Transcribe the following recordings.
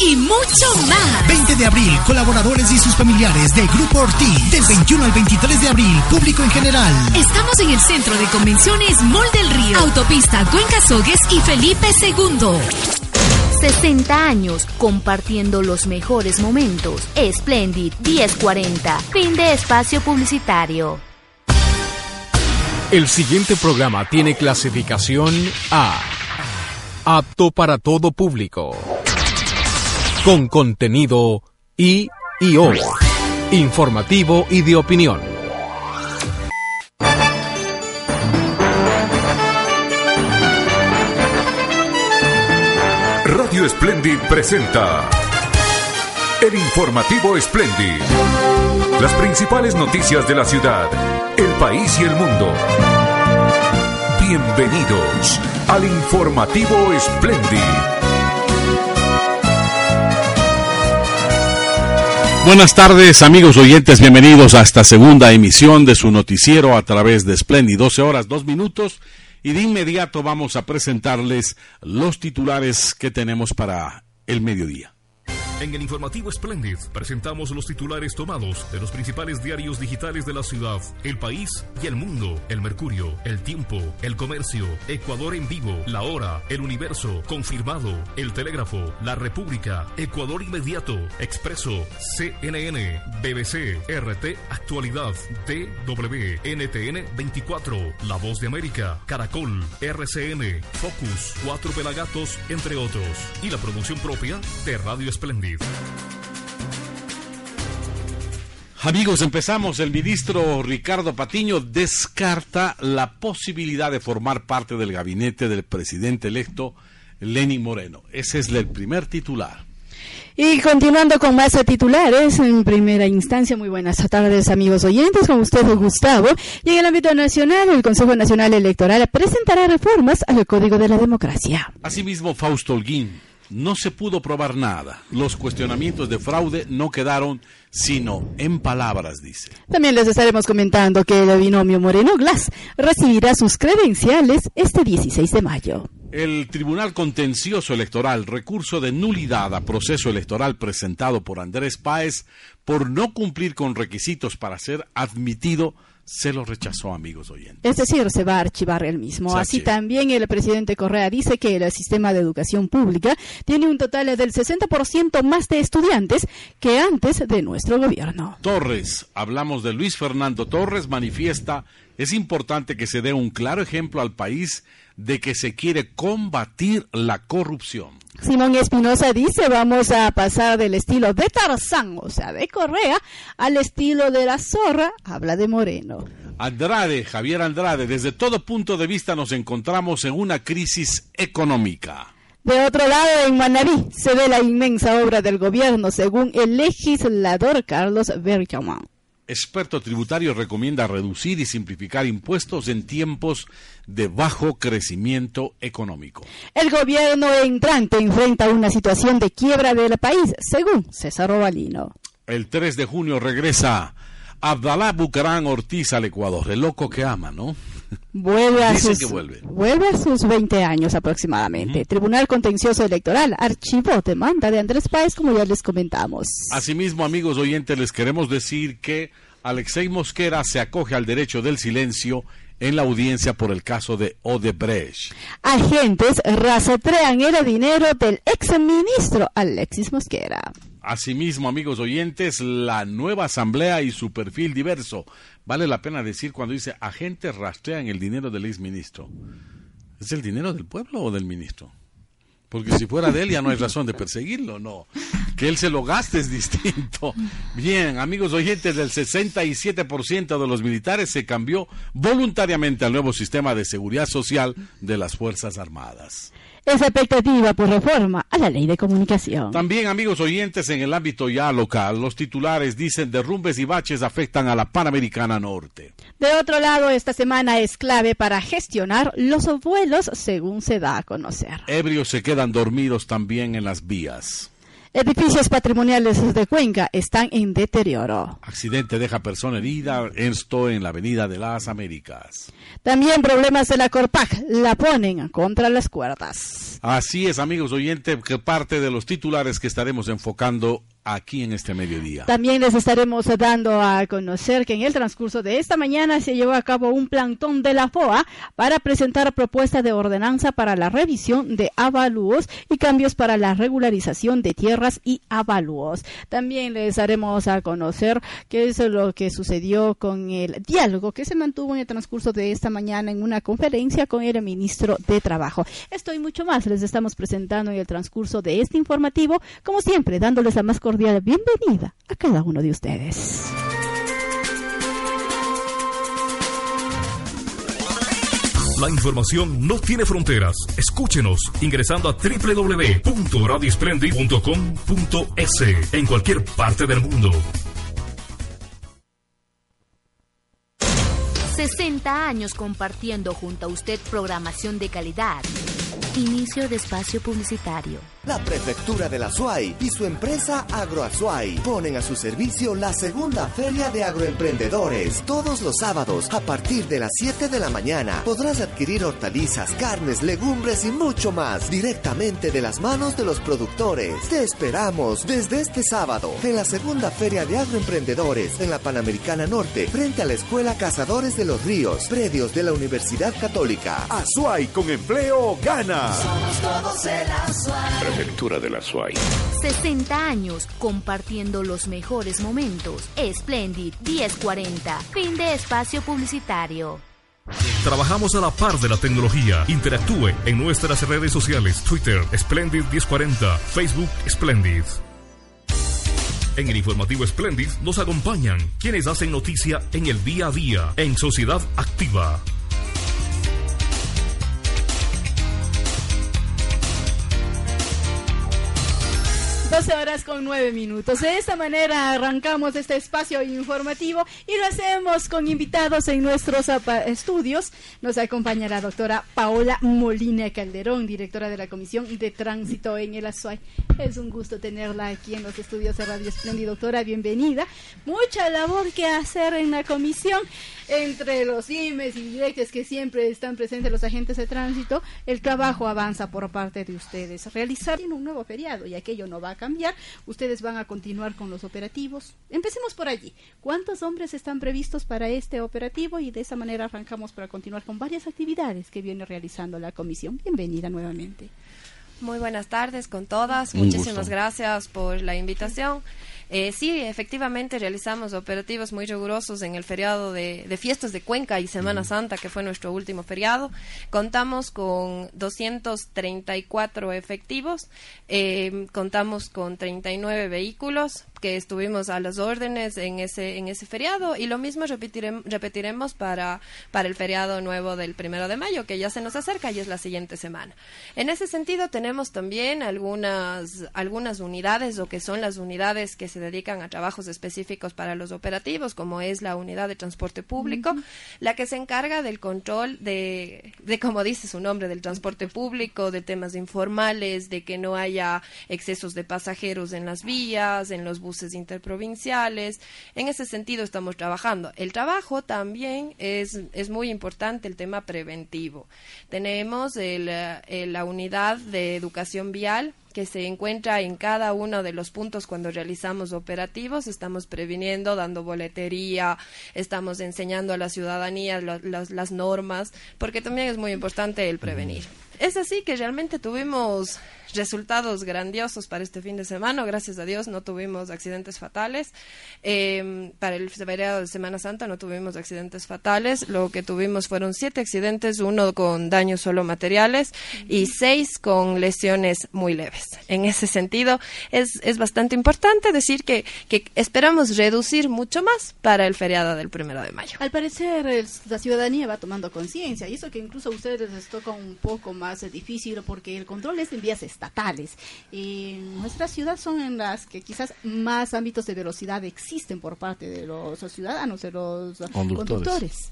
y mucho más. 20 de abril, colaboradores y sus familiares de Grupo Ortiz. Del 21 al 23 de abril, público en general. Estamos en el Centro de Convenciones Mall del Río, Autopista Cuenca Sogues y Felipe II. 60 años compartiendo los mejores momentos. Splendid 1040. Fin de espacio publicitario. El siguiente programa tiene clasificación A. Apto para todo público. Con contenido I y O. Informativo y de opinión. Radio Splendid presenta el informativo Splendid. Las principales noticias de la ciudad, el país y el mundo. Bienvenidos al informativo Splendid. Buenas tardes amigos oyentes, bienvenidos a esta segunda emisión de su noticiero a través de Splendid, 12 horas, 2 minutos y de inmediato vamos a presentarles los titulares que tenemos para el mediodía. En el informativo Splendid presentamos los titulares tomados de los principales diarios digitales de la ciudad, el país y el mundo. El Mercurio, El Tiempo, El Comercio, Ecuador en vivo, La Hora, El Universo, Confirmado, El Telégrafo, La República, Ecuador Inmediato, Expreso, CNN, BBC, RT Actualidad, DW, NTN 24, La Voz de América, Caracol, RCN, Focus, Cuatro Pelagatos, entre otros. Y la producción propia de Radio Splendid. Amigos, empezamos. El ministro Ricardo Patiño descarta la posibilidad de formar parte del gabinete del presidente electo Lenín Moreno. Ese es el primer titular. Y continuando con más titulares, en primera instancia, muy buenas tardes amigos oyentes, con ustedes Gustavo. Y en el ámbito nacional, el Consejo Nacional Electoral presentará reformas al Código de la Democracia. Asimismo, Fausto Holguín no se pudo probar nada. Los cuestionamientos de fraude no quedaron sino en palabras, dice. También les estaremos comentando que el binomio Moreno Glass recibirá sus credenciales este 16 de mayo. El Tribunal Contencioso Electoral, recurso de nulidad a proceso electoral presentado por Andrés Páez por no cumplir con requisitos para ser admitido se lo rechazó, amigos oyentes. Es decir, se va a archivar el mismo. Así también el presidente Correa dice que el sistema de educación pública tiene un total del 60% más de estudiantes que antes de nuestro gobierno. Torres, hablamos de Luis Fernando Torres, manifiesta, es importante que se dé un claro ejemplo al país de que se quiere combatir la corrupción. Simón Espinosa dice, vamos a pasar del estilo de Tarzán, o sea, de Correa, al estilo de la zorra, habla de Moreno. Andrade, Javier Andrade, desde todo punto de vista nos encontramos en una crisis económica. De otro lado, en Manaví se ve la inmensa obra del gobierno, según el legislador Carlos Berchaman experto tributario recomienda reducir y simplificar impuestos en tiempos de bajo crecimiento económico. El gobierno entrante enfrenta una situación de quiebra del país, según César Robalino. El 3 de junio regresa Abdalá Bucarán Ortiz al Ecuador, el loco que ama, ¿no? Vuelve a, sus, vuelve. a sus 20 años aproximadamente. Tribunal Contencioso Electoral archivó demanda de Andrés Páez, como ya les comentamos. Asimismo, amigos oyentes, les queremos decir que Alexei Mosquera se acoge al derecho del silencio en la audiencia por el caso de Odebrecht. Agentes rastrean el dinero del ex ministro Alexis Mosquera. Asimismo, amigos oyentes, la nueva asamblea y su perfil diverso. Vale la pena decir cuando dice agentes rastrean el dinero del exministro. ¿Es el dinero del pueblo o del ministro? Porque si fuera de él ya no hay razón de perseguirlo, no. Que él se lo gaste es distinto. Bien, amigos oyentes, del 67% de los militares se cambió voluntariamente al nuevo sistema de seguridad social de las Fuerzas Armadas esa expectativa por reforma a la ley de comunicación. También, amigos oyentes, en el ámbito ya local, los titulares dicen derrumbes y baches afectan a la Panamericana Norte. De otro lado, esta semana es clave para gestionar los vuelos según se da a conocer. Ebrios se quedan dormidos también en las vías. Edificios patrimoniales de Cuenca están en deterioro. Accidente deja persona herida, esto en la Avenida de las Américas. También problemas de la Corpac, la ponen contra las cuerdas. Así es, amigos oyentes, que parte de los titulares que estaremos enfocando aquí en este mediodía. También les estaremos dando a conocer que en el transcurso de esta mañana se llevó a cabo un plantón de la FOA para presentar propuesta de ordenanza para la revisión de avalúos y cambios para la regularización de tierras y avalúos. También les daremos a conocer qué es lo que sucedió con el diálogo que se mantuvo en el transcurso de esta mañana en una conferencia con el ministro de Trabajo. Esto y mucho más les estamos presentando en el transcurso de este informativo, como siempre, dándoles la más cordial bienvenida a cada uno de ustedes. La información no tiene fronteras. Escúchenos ingresando a www.radiosplendid.com.es en cualquier parte del mundo. 60 años compartiendo junto a usted programación de calidad. Inicio de espacio publicitario. La Prefectura de la SUAY y su empresa AgroAzuay ponen a su servicio la segunda feria de agroemprendedores. Todos los sábados, a partir de las 7 de la mañana, podrás adquirir hortalizas, carnes, legumbres y mucho más directamente de las manos de los productores. Te esperamos desde este sábado en la segunda feria de agroemprendedores en la Panamericana Norte, frente a la Escuela Cazadores de los Ríos, predios de la Universidad Católica. Azuay con empleo gana. Somos todos el Azuay. Prefectura de la SUAY. 60 años compartiendo los mejores momentos. Splendid 1040. Fin de espacio publicitario. Trabajamos a la par de la tecnología. Interactúe en nuestras redes sociales: Twitter, Splendid 1040, Facebook, Splendid. En el informativo Splendid nos acompañan quienes hacen noticia en el día a día en Sociedad Activa. 12 horas con 9 minutos. De esta manera arrancamos este espacio informativo y lo hacemos con invitados en nuestros estudios. Nos acompaña la doctora Paola Molina Calderón, directora de la Comisión de Tránsito en el Azuay. Es un gusto tenerla aquí en los estudios de Radio Espléndido. Doctora, bienvenida. Mucha labor que hacer en la comisión entre los dimes y directos que siempre están presentes los agentes de tránsito. El trabajo avanza por parte de ustedes. Realizar un nuevo feriado y aquello no va a cambiar. Ustedes van a continuar con los operativos. Empecemos por allí. ¿Cuántos hombres están previstos para este operativo? Y de esa manera arrancamos para continuar con varias actividades que viene realizando la comisión. Bienvenida nuevamente. Muy buenas tardes con todas. Muchísimas gracias por la invitación. Eh, sí, efectivamente realizamos operativos muy rigurosos en el feriado de, fiestas de Cuenca y Semana Santa, que fue nuestro último feriado. Contamos con 234 efectivos, eh, contamos con 39 vehículos, que estuvimos a las órdenes en ese, en ese feriado y lo mismo repetiremos, repetiremos para, para el feriado nuevo del primero de mayo, que ya se nos acerca y es la siguiente semana. En ese sentido, tenemos también algunas, algunas unidades o que son las unidades que se dedican a trabajos específicos para los operativos, como es la unidad de transporte público, la que se encarga del control de, de, como dice su nombre, del transporte público, de temas informales, de que no haya excesos de pasajeros en las vías, en los buses interprovinciales. En ese sentido estamos trabajando. El trabajo también es, es muy importante el tema preventivo. Tenemos el, eh, la unidad de educación vial que se encuentra en cada uno de los puntos cuando realizamos operativos. Estamos previniendo, dando boletería, estamos enseñando a la ciudadanía las normas, porque también es muy importante el prevenir. Es así que realmente tuvimos resultados grandiosos para este fin de semana. Gracias a Dios no tuvimos accidentes fatales. Eh, para el feriado de Semana Santa no tuvimos accidentes fatales. Lo que tuvimos fueron siete accidentes, uno con daños solo materiales y seis con lesiones muy leves. En ese sentido, es, es bastante importante decir que, que esperamos reducir mucho más para el feriado del primero de mayo. Al parecer, la ciudadanía va tomando conciencia y eso que incluso ustedes les toca un poco más más difícil porque el control es en vías estatales. En nuestra ciudad son en las que quizás más ámbitos de velocidad existen por parte de los ciudadanos, de los conductores.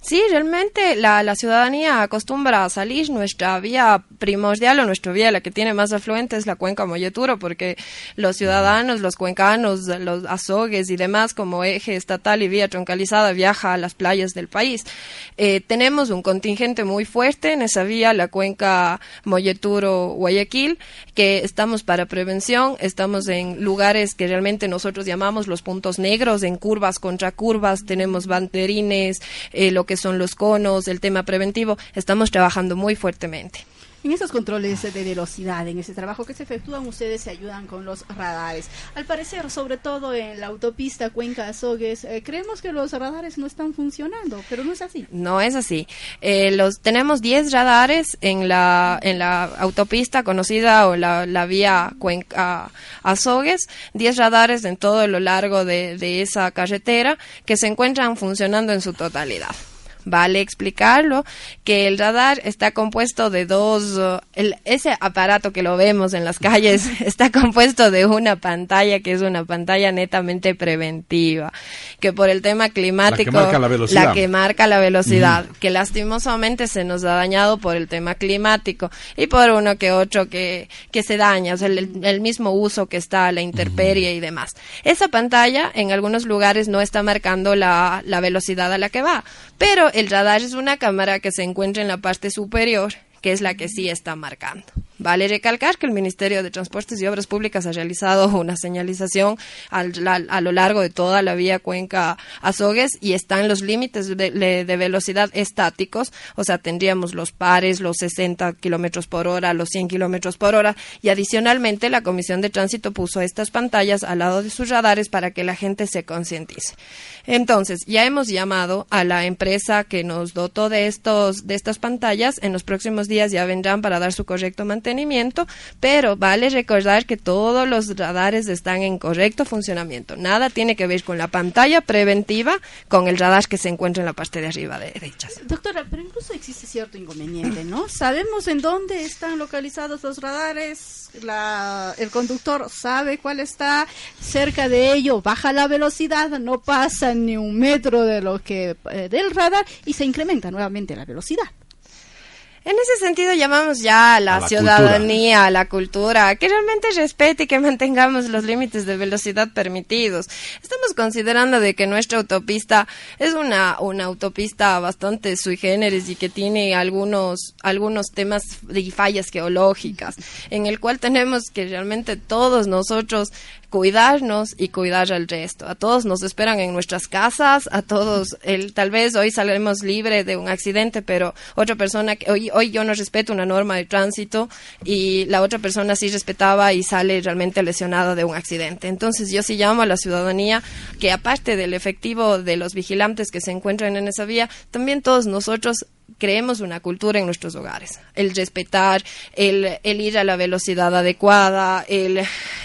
Sí, realmente la, la, ciudadanía acostumbra a salir. Nuestra vía primordial o nuestra vía la que tiene más afluente es la cuenca Molleturo, porque los ciudadanos, los cuencanos, los azogues y demás, como eje estatal y vía troncalizada, viaja a las playas del país. Eh, tenemos un contingente muy fuerte en esa vía, la cuenca Molleturo-Guayaquil, que estamos para prevención, estamos en lugares que realmente nosotros llamamos los puntos negros, en curvas contra curvas, tenemos banderines, eh, lo que son los conos, el tema preventivo, estamos trabajando muy fuertemente. En esos controles de velocidad, en ese trabajo que se efectúan, ustedes se ayudan con los radares. Al parecer, sobre todo en la autopista Cuenca Azogues, eh, creemos que los radares no están funcionando, pero no es así. No es así. Eh, los tenemos 10 radares en la en la autopista conocida o la, la vía Cuenca Azogues, 10 radares en todo lo largo de, de esa carretera que se encuentran funcionando en su totalidad vale explicarlo, que el radar está compuesto de dos, uh, ese aparato que lo vemos en las calles está compuesto de una pantalla que es una pantalla netamente preventiva, que por el tema climático, la que marca la velocidad, que lastimosamente se nos ha dañado por el tema climático y por uno que otro que, que se daña, o sea, el, mismo uso que está, la intemperie y demás. Esa pantalla en algunos lugares no está marcando la, la velocidad a la que va, pero el radar es una cámara que se encuentra en la parte superior, que es la que sí está marcando. Vale recalcar que el Ministerio de Transportes y Obras Públicas ha realizado una señalización a lo largo de toda la vía Cuenca Azogues y están los límites de, velocidad estáticos, o sea, tendríamos los pares, los 60 kilómetros por hora, los 100 kilómetros por hora y adicionalmente la Comisión de Tránsito puso estas pantallas al lado de sus radares para que la gente se concientice. Entonces, ya hemos llamado a la empresa que nos dotó de estos de estas pantallas, en los próximos días ya vendrán para dar su correcto mantenimiento pero vale recordar que todos los radares están en correcto funcionamiento. Nada tiene que ver con la pantalla preventiva, con el radar que se encuentra en la parte de arriba de derechas. Doctora, pero incluso existe cierto inconveniente, ¿no? Sabemos en dónde están localizados los radares, el conductor sabe cuál está cerca de ello, baja la velocidad, no pasa ni un metro de lo que eh, del radar y se incrementa nuevamente la velocidad. En ese sentido llamamos ya a la, ciudadanía, a la cultura, que realmente respete y que mantengamos los límites de velocidad permitidos. Estamos considerando de que nuestra autopista es una, una autopista bastante sui generis y que tiene algunos, algunos temas de fallas geológicas, en el cual tenemos que realmente todos nosotros cuidarnos y cuidar al resto. A todos nos esperan en nuestras casas, a todos, el, tal vez hoy salemos libre de un accidente, pero otra persona, hoy, hoy yo no respeto una norma de tránsito y la otra persona sí respetaba y sale realmente lesionada de un accidente. Entonces yo sí llamo a la ciudadanía que aparte del efectivo de los vigilantes que se encuentran en esa vía, también todos nosotros creemos una cultura en nuestros hogares. El respetar, el, el ir a la velocidad adecuada, el,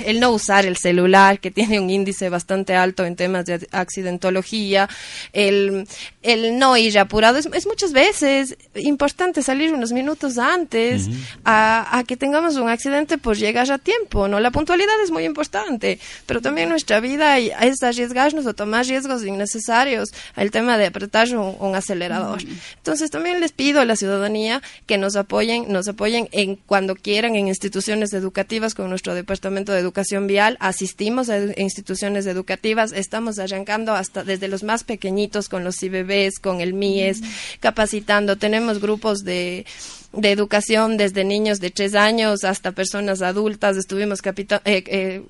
el, no usar el celular, que tiene un índice bastante alto en temas de accidentología, el, el no ir apurado. Es, muchas veces importante salir unos minutos antes a, a, que tengamos un accidente por llegar a tiempo. ¿no? La puntualidad es muy importante, pero también nuestra vida es arriesgarnos o tomar riesgos innecesarios. El tema de apretar un, acelerador. Entonces también les pido a la ciudadanía que nos apoyen, nos apoyen en cuando quieran en instituciones educativas con nuestro Departamento de Educación Vial. Asistimos a instituciones educativas, estamos arrancando hasta desde los más pequeñitos con los IBBs, con el MIES, capacitando. Tenemos grupos de de educación desde niños de tres años hasta personas adultas estuvimos eh, eh,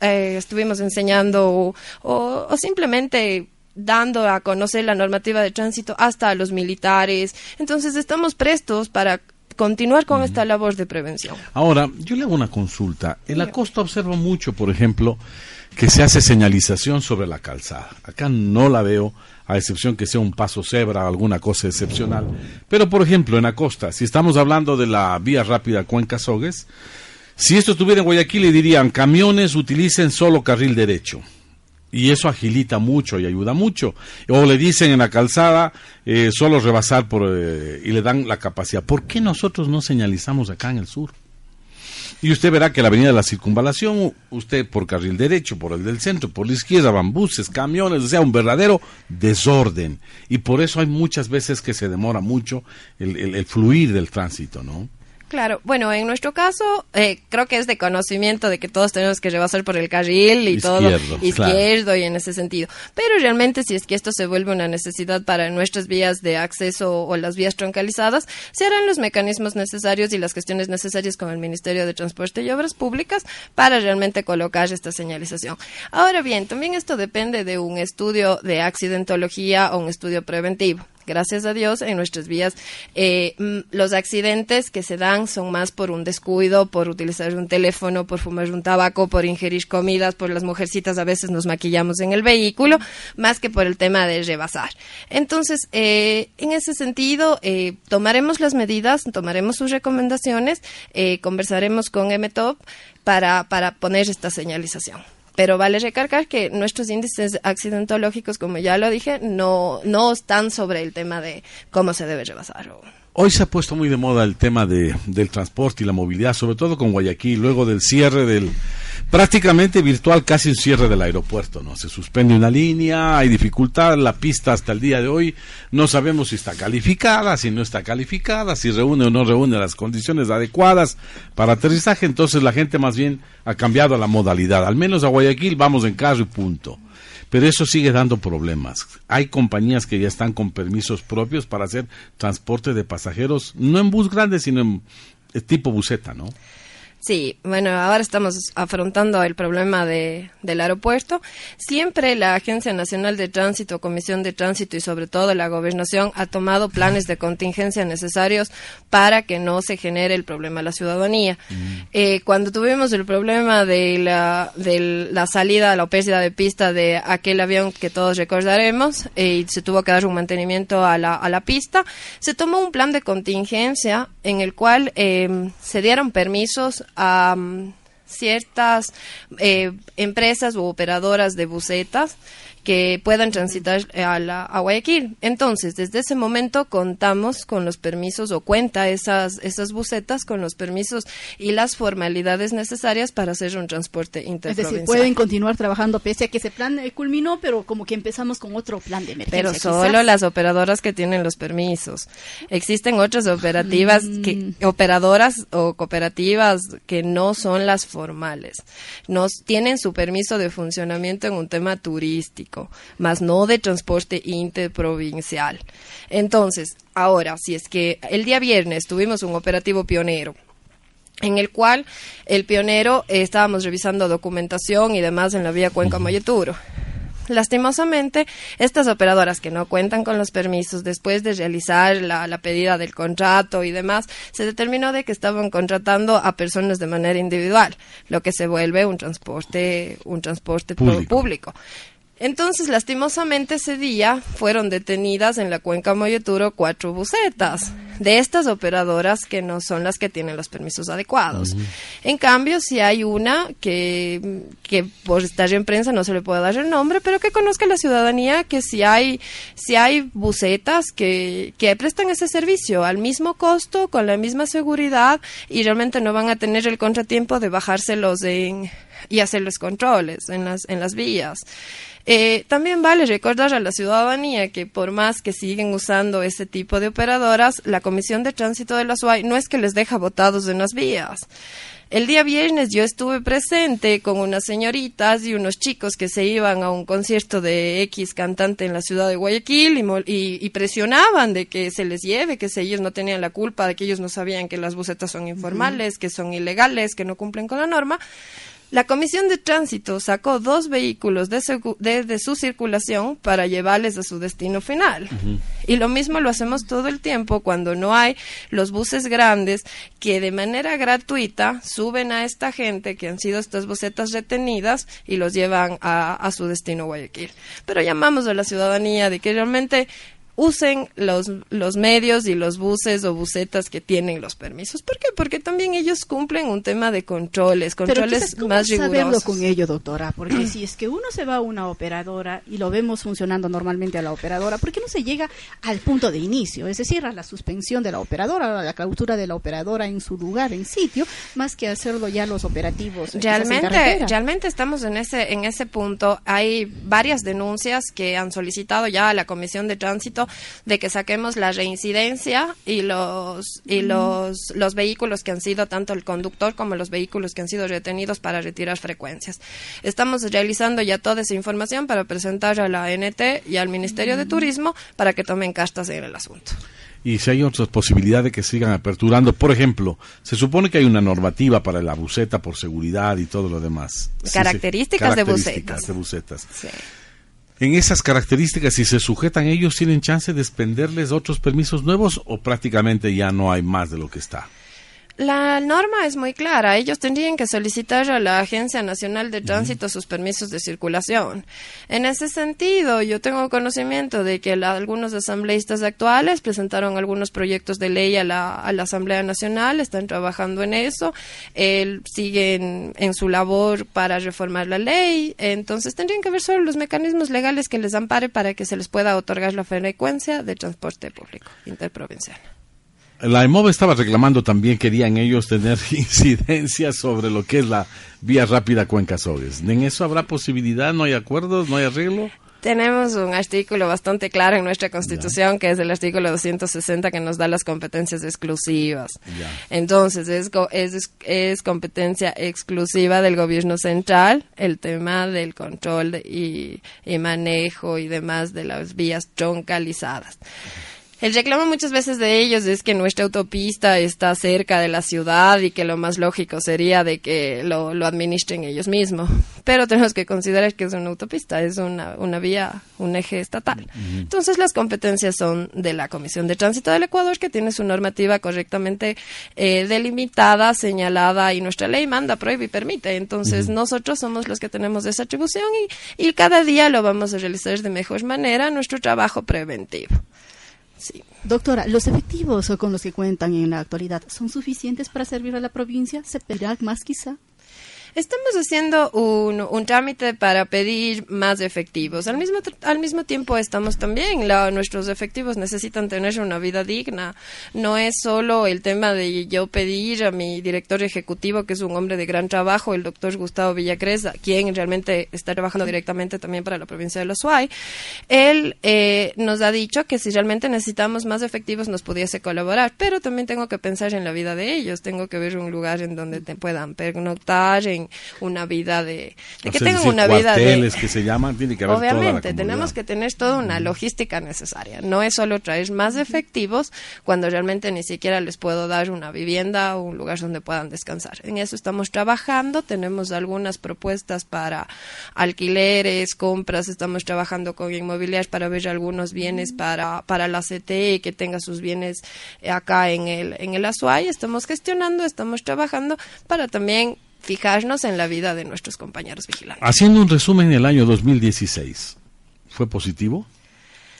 eh, estuvimos enseñando o simplemente dando a conocer la normativa de tránsito hasta a los militares. Entonces estamos prestos para continuar con esta labor de prevención. Ahora, yo le hago una consulta. En la costa observo mucho, por ejemplo, que se hace señalización sobre la calzada. Acá no la veo, a excepción que sea un paso cebra, alguna cosa excepcional. Pero, por ejemplo, en la costa, si estamos hablando de la vía rápida Cuenca-Sogues, si esto estuviera en Guayaquil, le dirían camiones utilicen solo carril derecho y eso agilita mucho y ayuda mucho. O le dicen en la calzada eh, solo rebasar por, eh, y le dan la capacidad. ¿Por qué nosotros no señalizamos acá en el sur? Y usted verá que la avenida de la circunvalación, usted por carril derecho, por el del centro, por la izquierda, van buses, camiones, o sea, un verdadero desorden. Y por eso hay muchas veces que se demora mucho el, el fluir del tránsito, ¿no? Claro, bueno, en nuestro caso eh, creo que es de conocimiento de que todos tenemos que rebasar por el carril y todo izquierdo y en ese sentido. Pero realmente si es que esto se vuelve una necesidad para nuestras vías de acceso o las vías troncalizadas, se harán los mecanismos necesarios y las gestiones necesarias con el Ministerio de Transporte y Obras Públicas para realmente colocar esta señalización. Ahora bien, también esto depende de un estudio de accidentología o un estudio preventivo gracias a Dios, en nuestras vías eh, mm, los accidentes que se dan son más por un descuido, por utilizar un teléfono, por fumar un tabaco, por ingerir comidas, por las mujercitas a veces nos maquillamos en el vehículo, más que por el tema de rebasar. Entonces, eh, en ese sentido, eh, tomaremos las medidas, tomaremos sus recomendaciones, conversaremos con MTOP para, para poner esta señalización. Pero vale recalcar que nuestros índices accidentológicos, como ya lo dije, no, no están sobre el tema de cómo se debe rebasar. Hoy se ha puesto muy de moda el tema de, del transporte y la movilidad, sobre todo con Guayaquil, luego del cierre del, prácticamente virtual, casi un cierre del aeropuerto, ¿no? Se suspende una línea, hay dificultad, la pista hasta el día de hoy no sabemos si está calificada, si no está calificada, si reúne o no reúne las condiciones adecuadas para aterrizaje, entonces la gente más bien ha cambiado la modalidad, al menos a Guayaquil vamos en carro y punto. Pero eso sigue dando problemas. Hay compañías que ya están con permisos propios para hacer transporte de pasajeros, no en bus grande, sino en tipo buseta, ¿no? Sí, bueno, ahora estamos afrontando el problema de, del aeropuerto. Siempre la Agencia Nacional de Tránsito, Comisión de Tránsito y sobre todo la Gobernación ha tomado planes de contingencia necesarios para que no se genere el problema a la ciudadanía. Mm. Eh, cuando tuvimos el problema de la, de la salida, la pérdida de pista de aquel avión que todos recordaremos eh, y se tuvo que dar un mantenimiento a la, a la pista, se tomó un plan de contingencia en el cual eh, se dieron permisos a um, ciertas eh, empresas u operadoras de bucetas que puedan transitar a, la, a Guayaquil. Entonces, desde ese momento contamos con los permisos o cuenta esas, esas bucetas con los permisos y las formalidades necesarias para hacer un transporte interprovincial. Es decir, pueden continuar trabajando pese a que ese plan eh, culminó, pero como que empezamos con otro plan de emergencia. Pero solo las operadoras que tienen los permisos. Existen otras operativas, que, mm. operadoras o cooperativas que no son las formales. Nos tienen su permiso de funcionamiento en un tema turístico más no de transporte interprovincial. Entonces, ahora, si es que el día viernes tuvimos un operativo pionero, en el cual el pionero eh, estábamos revisando documentación y demás en la vía Cuenca Mayeturo. Lastimosamente, estas operadoras que no cuentan con los permisos después de realizar la, la, pedida del contrato y demás, se determinó de que estaban contratando a personas de manera individual, lo que se vuelve un transporte, un transporte público. Entonces, lastimosamente ese día fueron detenidas en la cuenca Moyoturo cuatro bucetas de estas operadoras que no son las que tienen los permisos adecuados. En cambio, si hay una que, que por estar en prensa no se le puede dar el nombre, pero que conozca la ciudadanía que si hay, si hay bucetas que, que prestan ese servicio al mismo costo, con la misma seguridad y realmente no van a tener el contratiempo de bajárselos en, y hacer los controles en las, en las vías. Eh, también vale recordar a la ciudadanía que por más que siguen usando ese tipo de operadoras, la Comisión de Tránsito de la SUAI no es que les deja botados en las vías. El día viernes yo estuve presente con unas señoritas y unos chicos que se iban a un concierto de X cantante en la ciudad de Guayaquil y, y, presionaban de que se les lleve, que ellos no tenían la culpa, de que ellos no sabían que las bucetas son informales, que son ilegales, que no cumplen con la norma. La Comisión de Tránsito sacó dos vehículos de, su circulación para llevarles a su destino final. Y lo mismo lo hacemos todo el tiempo cuando no hay los buses grandes que de manera gratuita suben a esta gente que han sido estas bucetas retenidas y los llevan a, a su destino Guayaquil. Pero llamamos a la ciudadanía de que realmente usen los, los medios y los buses o busetas que tienen los permisos. ¿Por qué? Porque también ellos cumplen un tema de controles, controles Pero más rigurosos. rigurosos. con ello, doctora? Porque si es que uno se va a una operadora y lo vemos funcionando normalmente a la operadora, ¿por qué no se llega al punto de inicio? Es decir, a la suspensión de la operadora, a la clausura de la operadora en su lugar, en sitio, más que hacerlo ya los operativos. en Realmente, realmente estamos en ese, en ese punto. Hay varias denuncias que han solicitado ya a la Comisión de Tránsito de que saquemos la reincidencia y los, y los, los vehículos que han sido tanto el conductor como los vehículos que han sido retenidos para retirar frecuencias. Estamos realizando ya toda esa información para presentar a la NT y al Ministerio de Turismo para que tomen cartas en el asunto. Y si hay otras posibilidades de que sigan aperturando, por ejemplo, se supone que hay una normativa para la buceta por seguridad y todo lo demás. Sí, sí, Características de características bucetas. de bucetas. Sí. En esas características, si se sujetan ellos, ¿tienen chance de expenderles otros permisos nuevos o prácticamente ya no hay más de lo que está? La norma es muy clara. Ellos tendrían que solicitar a la Agencia Nacional de Tránsito sus permisos de circulación. En ese sentido, yo tengo conocimiento de que la- algunos asambleístas actuales presentaron algunos proyectos de ley a la, a la Asamblea Nacional, están trabajando en eso, él siguen en su labor para reformar la ley, entonces tendrían que ver solo los mecanismos legales que les ampare para que se les pueda otorgar la frecuencia de transporte público interprovincial. La EMOVE estaba reclamando también, querían ellos tener incidencia sobre lo que es la vía rápida Cuenca Sogues. ¿En eso habrá posibilidad? ¿No hay acuerdos? ¿No hay arreglo? Tenemos un artículo bastante claro en nuestra Constitución, que es el artículo 260, que nos da las competencias exclusivas. Entonces, es, es, es competencia exclusiva del gobierno central el tema del control y manejo y demás de las vías troncalizadas. El reclamo muchas veces de ellos es que nuestra autopista está cerca de la ciudad y que lo más lógico sería de que lo, lo administren ellos mismos. Pero tenemos que considerar que es una autopista, es una, una vía, un eje estatal. Entonces las competencias son de la Comisión de Tránsito del Ecuador, que tiene su normativa correctamente eh, delimitada, señalada y nuestra ley manda, prohíbe y permite. Entonces nosotros somos los que tenemos esa atribución y, y cada día lo vamos a realizar de mejor manera, nuestro trabajo preventivo. Sí. Doctora, ¿los efectivos con los que cuentan en la actualidad son suficientes para servir a la provincia? ¿Se pedirá más quizá? Estamos haciendo un, trámite para pedir más efectivos. Al mismo, al mismo tiempo estamos también, la- nuestros efectivos necesitan tener una vida digna. No es solo el tema de yo pedir a mi director ejecutivo, que es un hombre de gran trabajo, el doctor Gustavo Villacresa, quien realmente está trabajando directamente también para la provincia de Los Suay. Él eh, nos ha dicho que si realmente necesitamos más efectivos nos pudiese colaborar, pero también tengo que pensar en la vida de ellos. Tengo que ver un lugar en donde te puedan pernoctar, en una vida de, de que sea, tengan decir, una vida de que se llaman, tiene que haber toda la Obviamente, tenemos que tener toda una logística necesaria. No es solo traer más efectivos cuando realmente ni siquiera les puedo dar una vivienda o un lugar donde puedan descansar. En eso estamos trabajando. Tenemos algunas propuestas para alquileres, compras. Estamos trabajando con inmobiliarias para ver algunos bienes para, para la CTE que tenga sus bienes acá en el, en el Azuay. Estamos gestionando, estamos trabajando para también fijarnos en la vida de nuestros compañeros vigilantes. Haciendo un resumen, el año 2016, ¿fue positivo?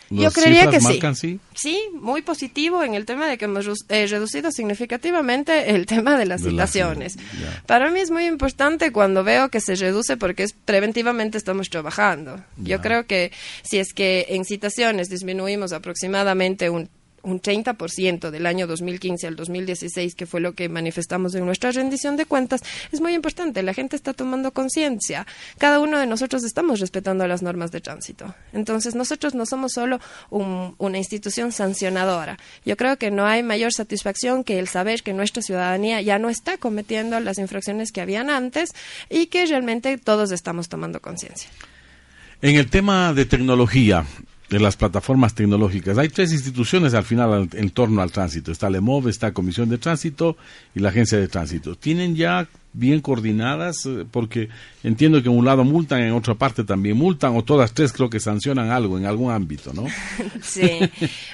Yo ¿Las creería que sí. marcan sí? Sí, muy positivo en el tema de que hemos eh, reducido significativamente el tema de las De citaciones. Para mí es muy importante cuando veo que se reduce porque es preventivamente estamos trabajando. Yo creo que si es que en citaciones disminuimos aproximadamente un un 30% del año 2015 al 2016, que fue lo que manifestamos en nuestra rendición de cuentas, es muy importante. La gente está tomando conciencia. Cada uno de nosotros estamos respetando las normas de tránsito. Entonces, nosotros no somos solo un- una institución sancionadora. Yo creo que no hay mayor satisfacción que el saber que nuestra ciudadanía ya no está cometiendo las infracciones que habían antes y que realmente todos estamos tomando conciencia. En el tema de tecnología, de las plataformas tecnológicas, hay tres instituciones al final al- en torno al tránsito. Está la EMOV, está Comisión de Tránsito y la Agencia de Tránsito. ¿Tienen ya bien coordinadas? Eh, porque entiendo que en un lado multan, en otra parte también multan, o todas tres creo que sancionan algo en algún ámbito, ¿no? sí.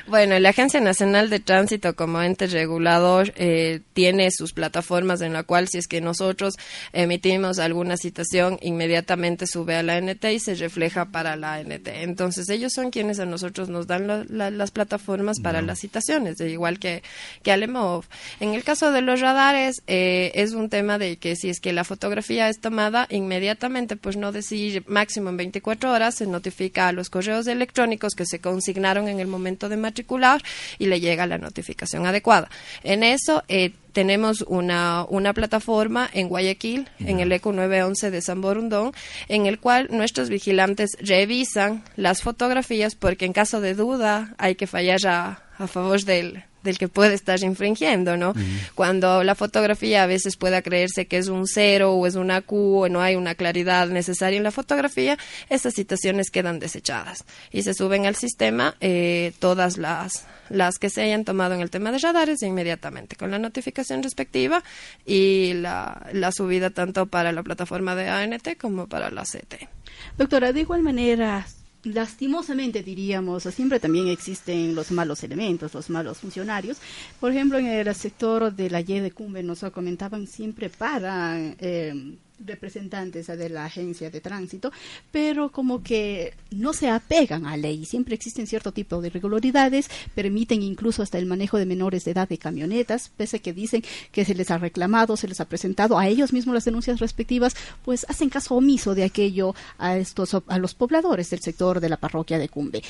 bueno, la Agencia Nacional de Tránsito como ente regulador eh, tiene sus plataformas en la cual si es que nosotros emitimos alguna citación, inmediatamente sube a la NT y se refleja para la NT. Entonces ellos son quienes a nosotros nos dan las plataformas para las citaciones, de igual que, que Alemov. En el caso de los radares, eh, es un tema de que si es que la fotografía es tomada inmediatamente, pues no decir máximo en 24 horas, se notifica a los correos electrónicos que se consignaron en el momento de matricular y le llega la notificación adecuada. En eso, eh, tenemos una, una plataforma en Guayaquil, en el ECO 911 de San Borundón, en el cual nuestros vigilantes revisan las fotografías porque en caso de duda hay que fallar a, a favor del, del que puede estar infringiendo, ¿no? Cuando la fotografía a veces pueda creerse que es un cero o es una Q o no hay una claridad necesaria en la fotografía, esas situaciones quedan desechadas y se suben al sistema eh, todas las, las que se hayan tomado en el tema de radares inmediatamente con la notificación respectiva y la, la subida tanto para la plataforma de ANT como para la CT. Doctora, de igual manera, lastimosamente diríamos, siempre también existen los malos elementos, los malos funcionarios. Por ejemplo, en el sector de la Y de Cumbe nos comentaban siempre para eh, representantes de la agencia de tránsito, pero como que no se apegan a ley. Siempre existen cierto tipo de irregularidades, permiten incluso hasta el manejo de menores de edad de camionetas, pese a que dicen que se les ha reclamado, se les ha presentado a ellos mismos las denuncias respectivas, pues hacen caso omiso de aquello a estos a los pobladores del sector de la parroquia de Cumbe.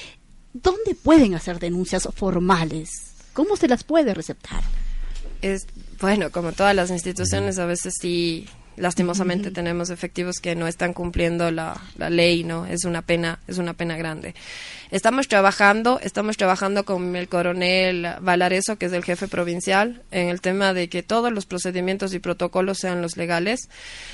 ¿Dónde pueden hacer denuncias formales? ¿Cómo se las puede receptar? Es bueno, como todas las instituciones, a veces sí lastimosamente tenemos efectivos que no están cumpliendo la, la, ley, ¿no? Es una pena, es una pena grande. Estamos trabajando, estamos trabajando con el coronel Valareso, que es el jefe provincial, en el tema de que todos los procedimientos y protocolos sean los legales.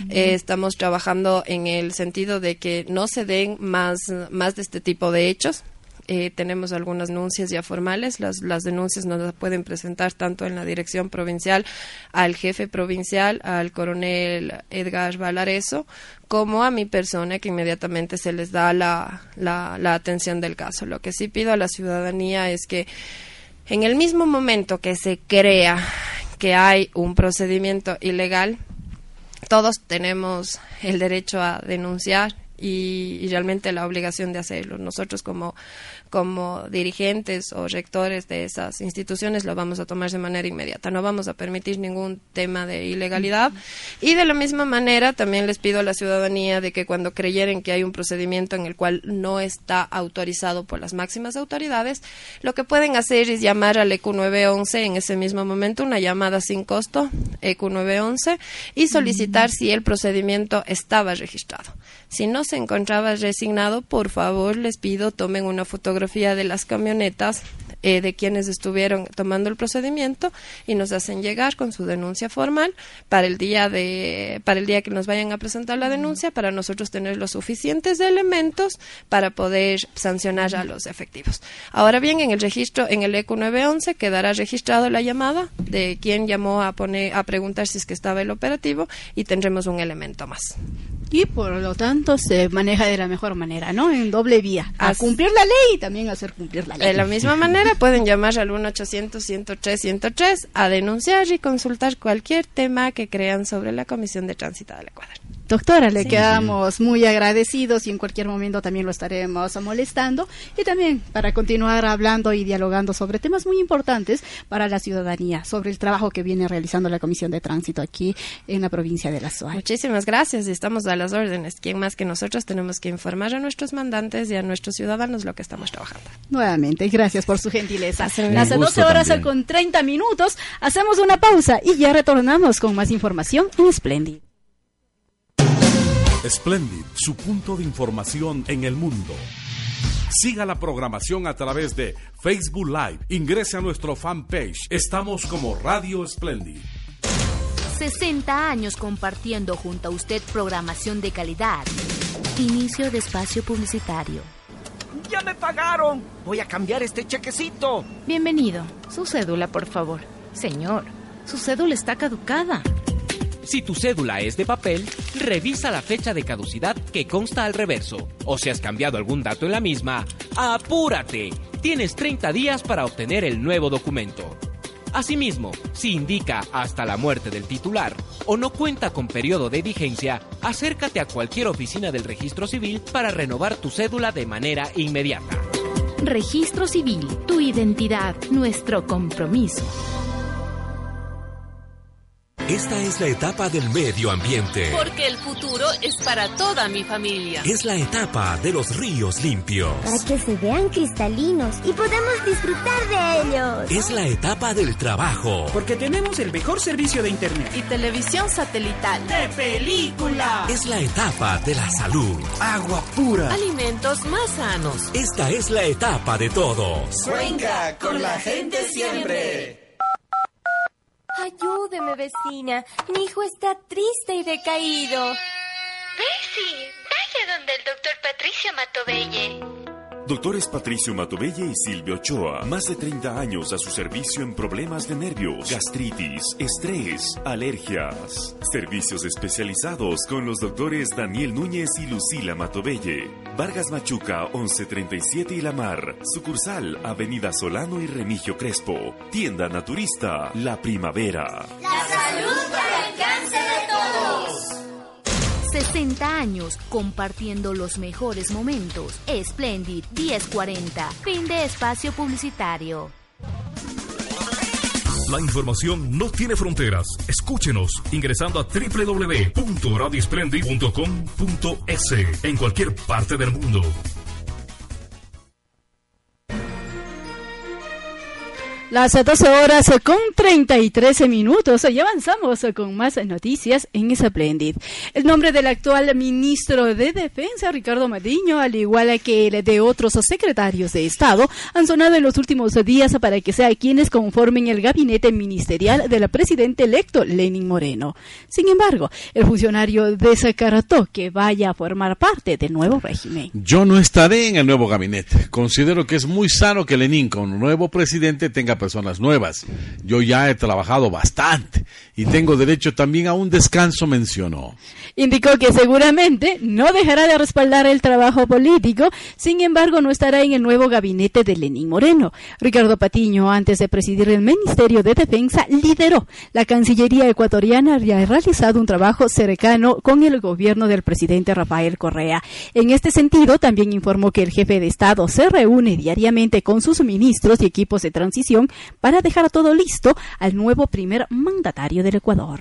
Eh, estamos trabajando en el sentido de que no se den más, más de este tipo de hechos eh, tenemos algunas denuncias ya formales. Las, las denuncias nos las pueden presentar tanto en la dirección provincial al jefe provincial, al coronel Edgar Valareso, como a mi persona que inmediatamente se les da la, la, la atención del caso. Lo que sí pido a la ciudadanía es que en el mismo momento que se crea que hay un procedimiento ilegal, todos tenemos el derecho a denunciar y, realmente la obligación de hacerlo. Nosotros como, como dirigentes o rectores de esas instituciones lo vamos a tomar de manera inmediata. No vamos a permitir ningún tema de ilegalidad. Y de la misma manera también les pido a la ciudadanía de que cuando creyeren que hay un procedimiento en el cual no está autorizado por las máximas autoridades, lo que pueden hacer es llamar al EQ 911 en ese mismo momento, una llamada sin costo, EQ 911, y solicitar si el procedimiento estaba registrado. Si no se encontraba resignado, por favor les pido tomen una fotografía de las camionetas eh, de quienes estuvieron tomando el procedimiento y nos hacen llegar con su denuncia formal para el día de para el día que nos vayan a presentar la denuncia para nosotros tener los suficientes elementos para poder sancionar a los efectivos. Ahora bien, en el registro en el ECU 911 quedará registrado la llamada de quien llamó a poner a preguntar si es que estaba el operativo y tendremos un elemento más y por lo tanto se maneja de la mejor manera, ¿no? En doble vía, a cumplir la ley y también a hacer cumplir la ley. De la misma manera pueden llamar al 1-800-103-103 a denunciar y consultar cualquier tema que crean sobre la Comisión de Tránsito del Ecuador. Doctora, le quedamos muy agradecidos y en cualquier momento también lo estaremos molestando y también para continuar hablando y dialogando sobre temas muy importantes para la ciudadanía, sobre el trabajo que viene realizando la Comisión de Tránsito aquí en la provincia de La Suárez. Muchísimas gracias y estamos a las órdenes. ¿Quién más que nosotros tenemos que informar a nuestros mandantes y a nuestros ciudadanos lo que estamos trabajando? Nuevamente, gracias por su gentileza. Hace 12 horas con 30 minutos hacemos una pausa y ya retornamos con más información en Splendid. Splendid, su punto de información en el mundo. Siga la programación a través de Facebook Live. Ingrese a nuestro fanpage. Estamos como Radio Splendid. 60 años compartiendo junto a usted programación de calidad. Inicio de espacio publicitario. ¡Ya me pagaron! Voy a cambiar este chequecito. Bienvenido. Su cédula, por favor. Señor, su cédula está caducada. Si tu cédula es de papel, revisa la fecha de caducidad que consta al reverso. O si has cambiado algún dato en la misma, ¡apúrate! Tienes 30 días para obtener el nuevo documento. Asimismo, si indica hasta la muerte del titular o no cuenta con periodo de vigencia, acércate a cualquier oficina del registro civil para renovar tu cédula de manera inmediata. Registro civil, tu identidad, nuestro compromiso. Esta es la etapa del medio ambiente. Porque el futuro es para toda mi familia. Es la etapa de los ríos limpios. Para que se vean cristalinos y podamos disfrutar de ellos. Es la etapa del trabajo. Porque tenemos el mejor servicio de internet. Y televisión satelital. De película. Es la etapa de la salud. Agua pura. Alimentos más sanos. Esta es la etapa de todos. Cuenca, con la gente siempre. Ayúdeme, vecina. Mi hijo está triste y decaído. Bessie, vaya donde el doctor Patricio Matobelle. Doctores Patricio Matobelle y Silvio Ochoa, más de 30 años a su servicio en problemas de nervios, gastritis, estrés, alergias. Servicios especializados con los doctores Daniel Núñez y Lucila Matobelle. Vargas Machuca, 1137 y La Mar. Sucursal, Avenida Solano y Remigio Crespo. Tienda naturista, La Primavera. La salud para el cáncer de todos. 60 años compartiendo los mejores momentos. Splendid 1040. Fin de espacio publicitario. La información no tiene fronteras. Escúchenos ingresando a www.radiosplendid.com.es en cualquier parte del mundo. Las 12 horas con 33 minutos. Y avanzamos con más noticias en Splendid. El nombre del actual ministro de Defensa, Ricardo Madiño, al igual que el de otros secretarios de Estado, han sonado en los últimos días para que sea quienes conformen el gabinete ministerial del presidente electo, Lenin Moreno. Sin embargo, el funcionario descartó que vaya a formar parte del nuevo régimen. Yo no estaré en el nuevo gabinete. Considero que es muy sano que Lenin, con un nuevo presidente, tenga personas nuevas. Yo ya he trabajado bastante y tengo derecho también a un descanso, mencionó. Indicó que seguramente no dejará de respaldar el trabajo político, sin embargo no estará en el nuevo gabinete de Lenín Moreno. Ricardo Patiño, antes de presidir el Ministerio de Defensa, lideró la Cancillería ecuatoriana ha realizado un trabajo cercano con el gobierno del presidente Rafael Correa. En este sentido, también informó que el jefe de Estado se reúne diariamente con sus ministros y equipos de transición para dejar todo listo al nuevo primer mandatario del Ecuador.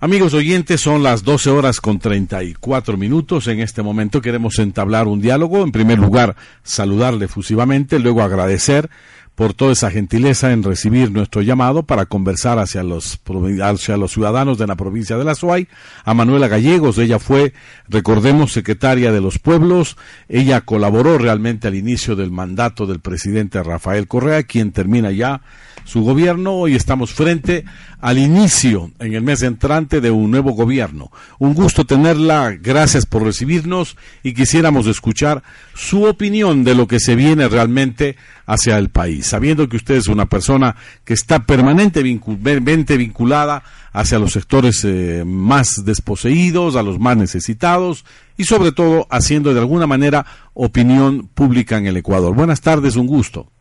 Amigos oyentes, son las 12 horas con 34 minutos. En este momento queremos entablar un diálogo. En primer lugar, saludarle efusivamente, luego agradecer por toda esa gentileza en recibir nuestro llamado para conversar hacia los, hacia los ciudadanos de la provincia de La Suay. A Manuela Gallegos, ella fue, recordemos, secretaria de los pueblos. Ella colaboró realmente al inicio del mandato del presidente Rafael Correa, quien termina ya su gobierno. Hoy estamos frente al inicio, en el mes entrante, de un nuevo gobierno. Un gusto tenerla, gracias por recibirnos y quisiéramos escuchar su opinión de lo que se viene realmente hacia el país, sabiendo que usted es una persona que está permanentemente vinculada hacia los sectores eh, más desposeídos, a los más necesitados y sobre todo haciendo de alguna manera opinión pública en el Ecuador. Buenas tardes, un gusto.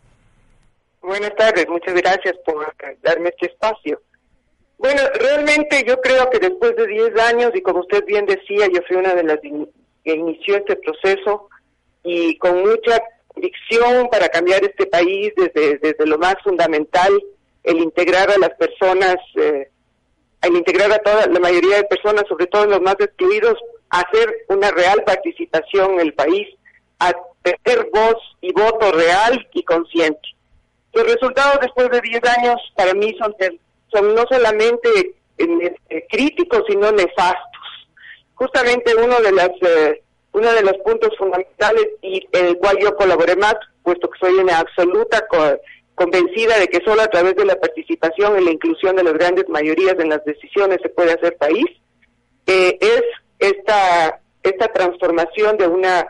Buenas tardes, muchas gracias por darme este espacio. Bueno, realmente yo creo que después de 10 años, y como usted bien decía, yo fui una de las que inició este proceso y con mucha convicción para cambiar este país desde, desde lo más fundamental, el integrar a las personas, eh, el integrar a toda la mayoría de personas, sobre todo los más excluidos, a hacer una real participación en el país, a tener voz y voto real y consciente. Los resultados después de 10 años para mí son, son no solamente eh, críticos, sino nefastos. Justamente uno de las eh, uno de los puntos fundamentales y en el cual yo colaboré más, puesto que soy una absoluta convencida de que solo a través de la participación y la inclusión de las grandes mayorías en las decisiones se puede hacer país, eh, es esta esta transformación de una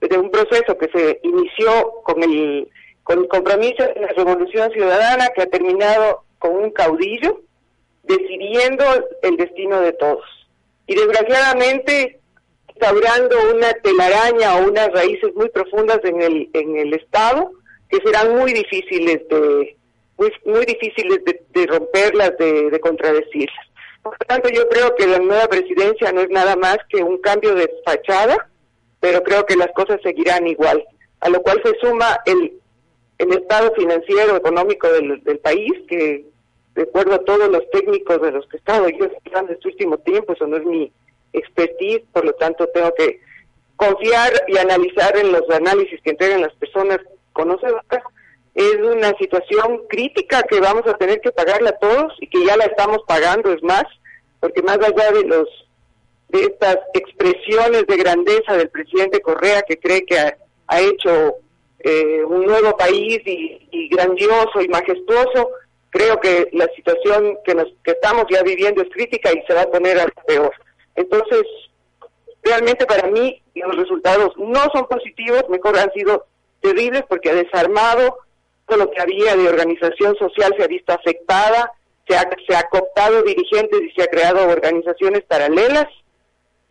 de un proceso que se inició con el con el compromiso de la revolución ciudadana que ha terminado con un caudillo decidiendo el destino de todos. Y desgraciadamente instaurando una telaraña o unas raíces muy profundas en el, en el Estado que serán muy difíciles de muy, difíciles de, romperlas, de, de contradecirlas. Por lo tanto, yo creo que la nueva presidencia no es nada más que un cambio de fachada, pero creo que las cosas seguirán igual, a lo cual se suma el, el estado financiero, económico del, país, que de acuerdo a todos los técnicos de los que he estado yo en este último tiempo, eso no es mi expertise, por lo tanto tengo que confiar y analizar en los análisis que entregan las personas conocedoras. Es una situación crítica que vamos a tener que pagarla todos y que ya la estamos pagando, es más, porque más allá de los de estas expresiones de grandeza del presidente Correa que cree que ha, hecho eh, un nuevo país y, y grandioso y majestuoso, creo que la situación que, nos, que estamos ya viviendo es crítica y se va a poner a peor. Entonces, realmente para mí los resultados no son positivos, mejor han sido terribles porque ha desarmado todo lo que había de organización social, se ha visto afectada, se ha, se ha cooptado dirigentes y se ha creado organizaciones paralelas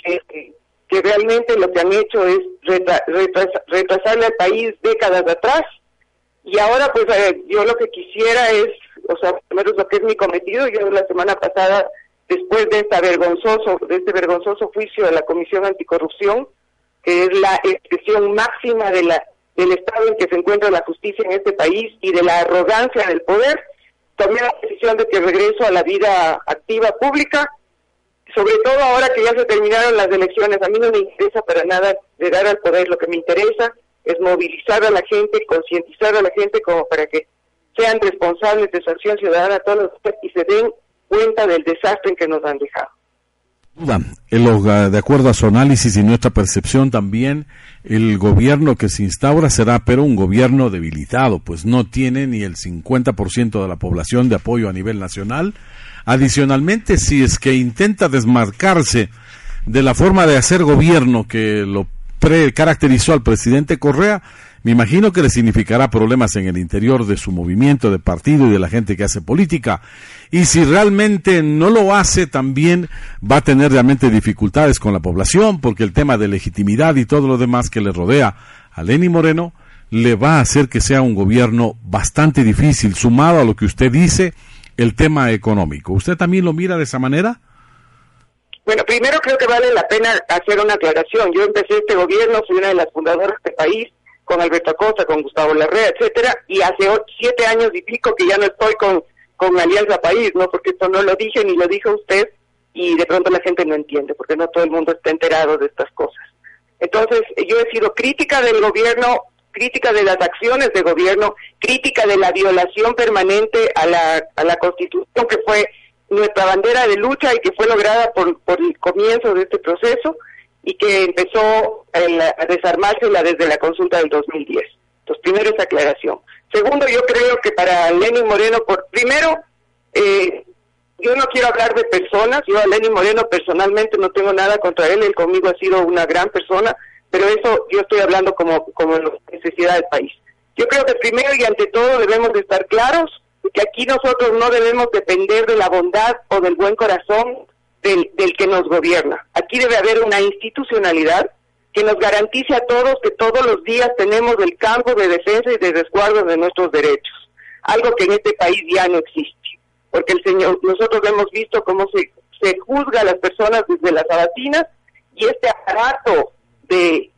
que, realmente lo que han hecho es retrasarle al país décadas atrás. Y ahora pues eh, yo lo que quisiera es, o sea, primero lo que es mi cometido, yo la semana pasada después de esta vergonzoso, de este vergonzoso juicio de la Comisión Anticorrupción, que es la expresión máxima de la, del estado en que se encuentra la justicia en este país y de la arrogancia del poder, tomé la decisión de que regreso a la vida activa pública, sobre todo ahora que ya se terminaron las elecciones. A mí no me interesa para nada llegar al poder, lo que me interesa es movilizar a la gente, concientizar a la gente como para que sean responsables de su acción ciudadana todos y se den cuenta del desastre en que nos han dejado. De acuerdo a su análisis y nuestra percepción también, el gobierno que se instaura será pero un gobierno debilitado, pues no tiene ni el 50% de la población de apoyo a nivel nacional. Adicionalmente, si es que intenta desmarcarse de la forma de hacer gobierno que lo caracterizó al presidente Correa, me imagino que le significará problemas en el interior de su movimiento de partido y de la gente que hace política. Y si realmente no lo hace, también va a tener realmente dificultades con la población, porque el tema de legitimidad y todo lo demás que le rodea a Lenny Moreno le va a hacer que sea un gobierno bastante difícil, sumado a lo que usted dice, el tema económico. ¿Usted también lo mira de esa manera? Bueno, primero creo que vale la pena hacer una aclaración. Yo empecé este gobierno, fui una de las fundadoras de este país, con Alberto Acosta, con Gustavo Larrea, etcétera, y hace siete años y pico que ya no estoy con, con Alianza País, ¿no? Porque esto no lo dije ni lo dijo usted, y de pronto la gente no entiende, porque no todo el mundo está enterado de estas cosas. Entonces, yo he sido crítica del gobierno, crítica de las acciones de gobierno, crítica de la violación permanente a la, a la Constitución, que fue nuestra bandera de lucha y que fue lograda por, por el comienzo de este proceso, y que empezó a desarmarse desde la consulta del 2010. Entonces, primero esa aclaración. Segundo, yo creo que para Lenin Moreno, por primero, eh, yo no quiero hablar de personas, yo a Lenin Moreno personalmente no tengo nada contra él, él conmigo ha sido una gran persona, pero eso yo estoy hablando como, como necesidad del país. Yo creo que primero y ante todo debemos de estar claros que aquí nosotros no debemos depender de la bondad o del buen corazón del, que nos gobierna. Aquí debe haber una institucionalidad que nos garantice a todos que todos los días tenemos el campo de defensa y de resguardo de nuestros derechos, algo que en este país ya no existe, porque el señor, nosotros hemos visto cómo se, se juzga a las personas desde las abatinas y este aparato de,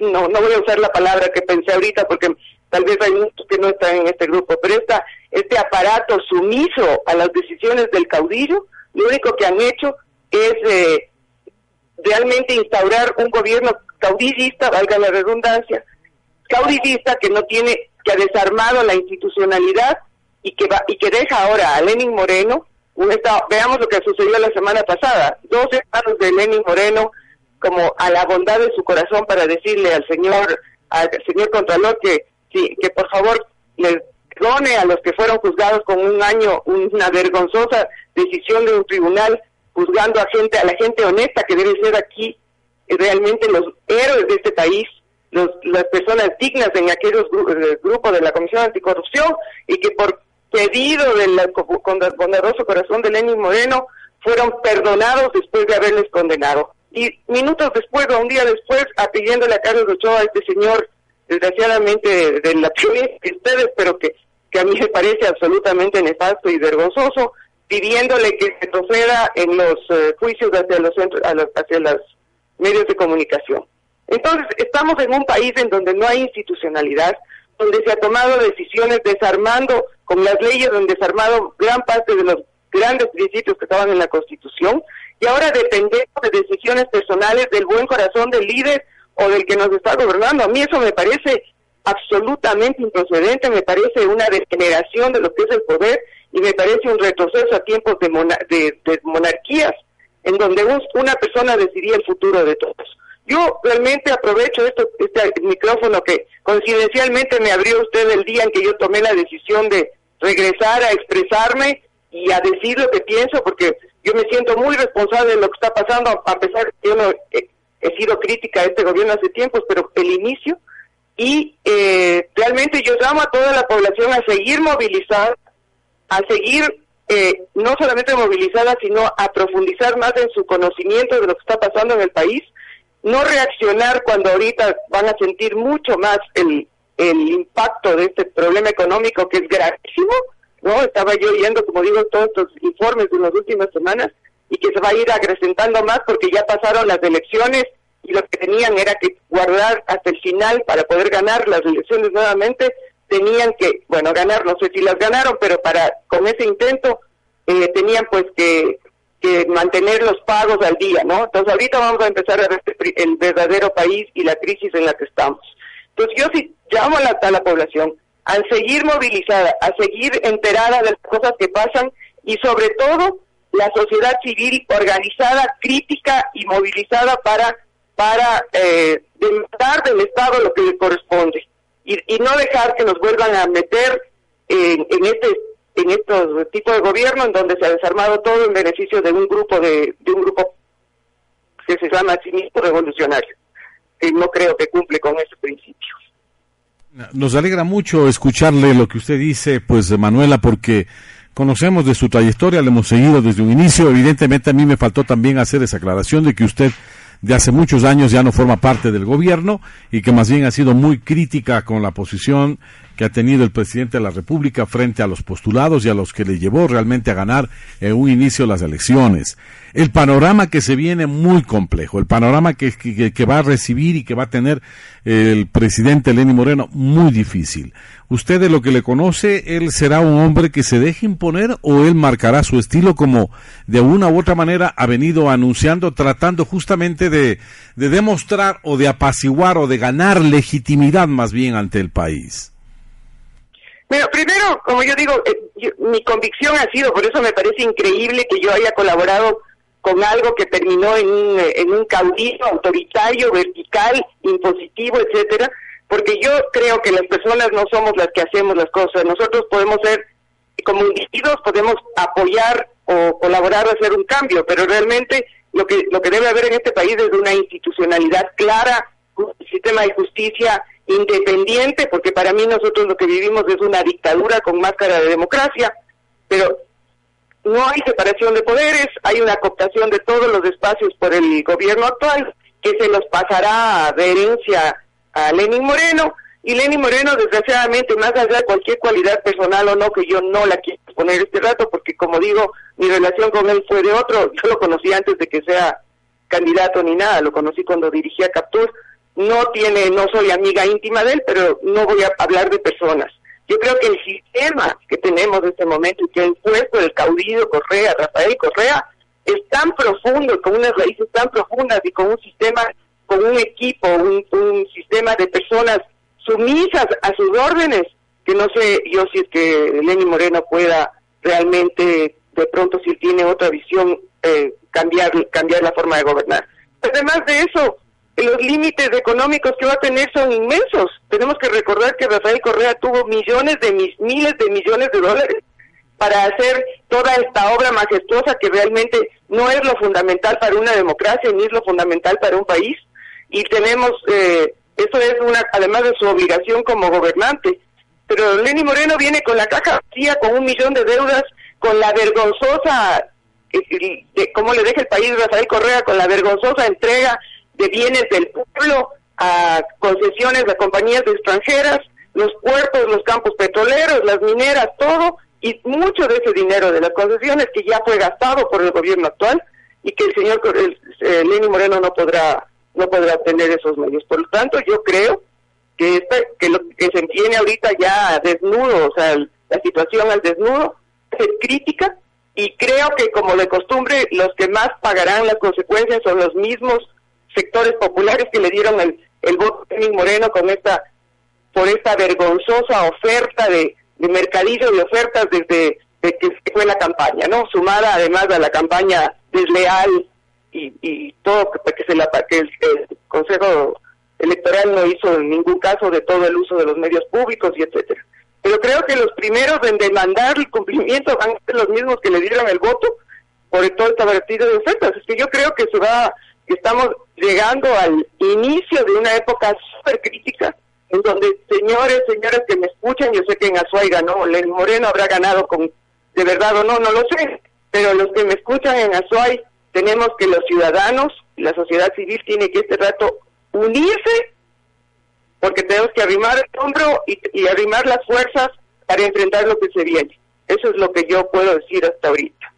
no, no, voy a usar la palabra que pensé ahorita porque tal vez hay muchos que no están en este grupo, pero esta, este aparato sumiso a las decisiones del caudillo, lo único que han hecho es eh, realmente instaurar un gobierno caudillista, valga la redundancia, caudillista que no tiene, que ha desarmado la institucionalidad y que va, y que deja ahora a Lenin Moreno, un estado, veamos lo que sucedió la semana pasada, dos estados de Lenin Moreno como a la bondad de su corazón para decirle al señor, al señor Contralor que, que por favor le perdone a los que fueron juzgados con un año, una vergonzosa decisión de un tribunal juzgando a gente, a la gente honesta que debe ser aquí eh, realmente los héroes de este país, los, las personas dignas en aquellos eh, grupos de la Comisión Anticorrupción y que por pedido del bondadoso corazón de Lenin Moreno fueron perdonados después de haberles condenado. Y minutos después o un día después, a a Carlos Ochoa, a este señor, desgraciadamente de, la de ustedes, pero que, que a mí me parece absolutamente nefasto y vergonzoso, pidiéndole que se proceda en los eh, juicios hacia los, hacia los medios de comunicación. Entonces, estamos en un país en donde no hay institucionalidad, donde se ha tomado decisiones desarmando, con las leyes donde desarmado gran parte de los grandes principios que estaban en la Constitución, y ahora dependemos de decisiones personales del buen corazón del líder o del que nos está gobernando. A mí eso me parece absolutamente improcedente, me parece una degeneración de lo que es el poder y me parece un retroceso a tiempos de, monarquías, en donde una persona decidía el futuro de todos. Yo realmente aprovecho este micrófono que coincidencialmente me abrió usted el día en que yo tomé la decisión de regresar a expresarme y a decir lo que pienso, porque yo me siento muy responsable de lo que está pasando, a pesar que yo no he, sido crítica a este gobierno hace tiempos, pero el inicio, y eh, realmente yo llamo a toda la población a seguir movilizada, a seguir eh, no solamente movilizada, sino a profundizar más en su conocimiento de lo que está pasando en el país, no reaccionar cuando ahorita van a sentir mucho más el, el impacto de este problema económico que es gravísimo, ¿no? Estaba yo oyendo, como digo, todos estos informes de las últimas semanas y que se va a ir acrecentando más porque ya pasaron las elecciones y lo que tenían era que guardar hasta el final para poder ganar las elecciones nuevamente, tenían que, bueno, ganar, no sé si las ganaron, pero para con ese intento eh, tenían pues que, que mantener los pagos al día, ¿no? Entonces ahorita vamos a empezar a ver el verdadero país y la crisis en la que estamos. Entonces yo sí llamo a la, a la población a seguir movilizada, a seguir enterada de las cosas que pasan y sobre todo la sociedad civil organizada, crítica y movilizada para para eh, demandar del Estado lo que le corresponde y, no dejar que nos vuelvan a meter en, este en estos tipos de gobierno en donde se ha desarmado todo en beneficio de un grupo de, un grupo que se llama mismo revolucionario que no creo que cumple con ese principio. Nos alegra mucho escucharle lo que usted dice, pues Manuela, porque conocemos de su trayectoria, le hemos seguido desde un inicio. Evidentemente a mí me faltó también hacer esa aclaración de que usted de hace muchos años ya no forma parte del gobierno y que más bien ha sido muy crítica con la posición que ha tenido el presidente de la República frente a los postulados y a los que le llevó realmente a ganar en un inicio las elecciones. El panorama que se viene muy complejo, el panorama que, va a recibir y que va a tener el presidente Lenny Moreno muy difícil. ¿Usted de lo que le conoce, él será un hombre que se deje imponer o él marcará su estilo como de una u otra manera ha venido anunciando, tratando justamente de demostrar o de apaciguar o de ganar legitimidad más bien ante el país? Bueno, primero, como yo digo, eh, mi convicción ha sido, por eso me parece increíble que yo haya colaborado con algo que terminó en un, eh, en un caudillo autoritario, vertical, impositivo, etcétera, porque yo creo que las personas no somos las que hacemos las cosas. Nosotros podemos ser, como individuos, podemos apoyar o colaborar o hacer un cambio, pero realmente lo que lo que debe haber en este país es una institucionalidad clara, un sistema de justicia independiente, porque para mí nosotros lo que vivimos es una dictadura con máscara de democracia, pero no hay separación de poderes, hay una cooptación de todos los espacios por el gobierno actual, que se los pasará de herencia a Lenin Moreno, y Lenin Moreno, desgraciadamente, más allá de cualquier cualidad personal o no, que yo no la quiero poner este rato, porque como digo, mi relación con él fue de otro, yo lo conocí antes de que sea candidato ni nada, lo conocí cuando dirigía Captur, no tiene, no soy amiga íntima de él, pero no voy a hablar de personas. Yo creo que el sistema que tenemos en este momento y que ha impuesto el caudillo Correa, Rafael Correa, es tan profundo, con unas raíces tan profundas y con un sistema, con un equipo, un, sistema de personas sumisas a sus órdenes, que no sé yo si es que Lenny Moreno pueda realmente, de pronto si tiene otra visión, eh, cambiar, cambiar la forma de gobernar. Además de eso, los límites económicos que va a tener son inmensos. Tenemos que recordar que Rafael Correa tuvo millones de mis, miles de millones de dólares para hacer toda esta obra majestuosa que realmente no es lo fundamental para una democracia ni es lo fundamental para un país. Y tenemos, eh, eso es una, además de su obligación como gobernante, pero Lenny Moreno viene con la caja vacía, con un millón de deudas, con la vergonzosa, eh, de cómo le deja el país Rafael Correa, con la vergonzosa entrega de bienes del pueblo a concesiones de compañías extranjeras, los puertos, los campos petroleros, las mineras, todo, y mucho de ese dinero de las concesiones que ya fue gastado por el gobierno actual y que el señor el, Lenny Moreno no podrá no podrá tener esos medios. Por lo tanto, yo creo que esta, que lo que se entiende ahorita ya desnudo, o sea, la situación al desnudo, es crítica y creo que como de costumbre los que más pagarán las consecuencias son los mismos sectores populares que le dieron el, el voto a Lenín Moreno con esta por esta vergonzosa oferta de, mercadillo de ofertas desde que fue la campaña, ¿no? Sumada además a la campaña desleal y, y todo que, se la que el, Consejo Electoral no hizo en ningún caso de todo el uso de los medios públicos y etcétera. Pero creo que los primeros en demandar el cumplimiento van a ser los mismos que le dieron el voto por todo esta vertido de ofertas. Es que yo creo que se va, que estamos llegando al inicio de una época súper crítica en donde señores, señoras que me escuchan, yo sé que en Azuay ganó, Len Moreno habrá ganado con, de verdad o no, no lo sé, pero los que me escuchan en Azuay, tenemos que los ciudadanos, la sociedad civil tiene que este rato unirse, porque tenemos que arrimar el hombro y, y arrimar las fuerzas para enfrentar lo que se viene. Eso es lo que yo puedo decir hasta ahorita.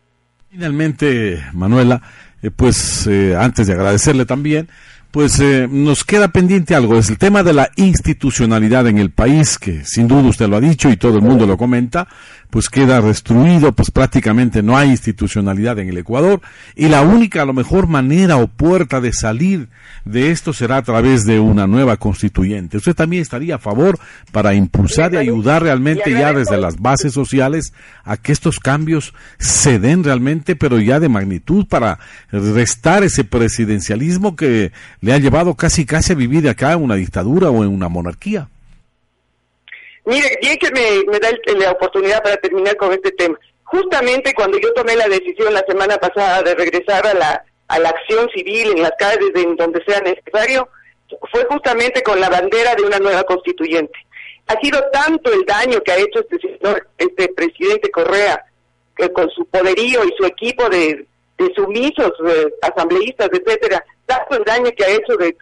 Finalmente, Manuela, eh, pues eh, antes de agradecerle también, pues eh, nos queda pendiente algo, es el tema de la institucionalidad en el país, que sin duda usted lo ha dicho y todo el mundo lo comenta, pues queda destruido, pues prácticamente no hay institucionalidad en el Ecuador y la única, a lo mejor, manera o puerta de salir de esto será a través de una nueva constituyente. Usted también estaría a favor para impulsar y ayudar realmente ya desde las bases sociales a que estos cambios se den realmente, pero ya de magnitud para restar ese presidencialismo que le ha llevado casi casi a vivir acá en una dictadura o en una monarquía. Mire, bien que me, da la oportunidad para terminar con este tema. Justamente cuando yo tomé la decisión la semana pasada de regresar a la, a la acción civil en las calles en donde sea necesario, fue justamente con la bandera de una nueva constituyente. Ha sido tanto el daño que ha hecho este señor, este presidente Correa, que con su poderío y su equipo de, de sumisos, asambleístas, etcétera, tanto el daño que ha hecho de,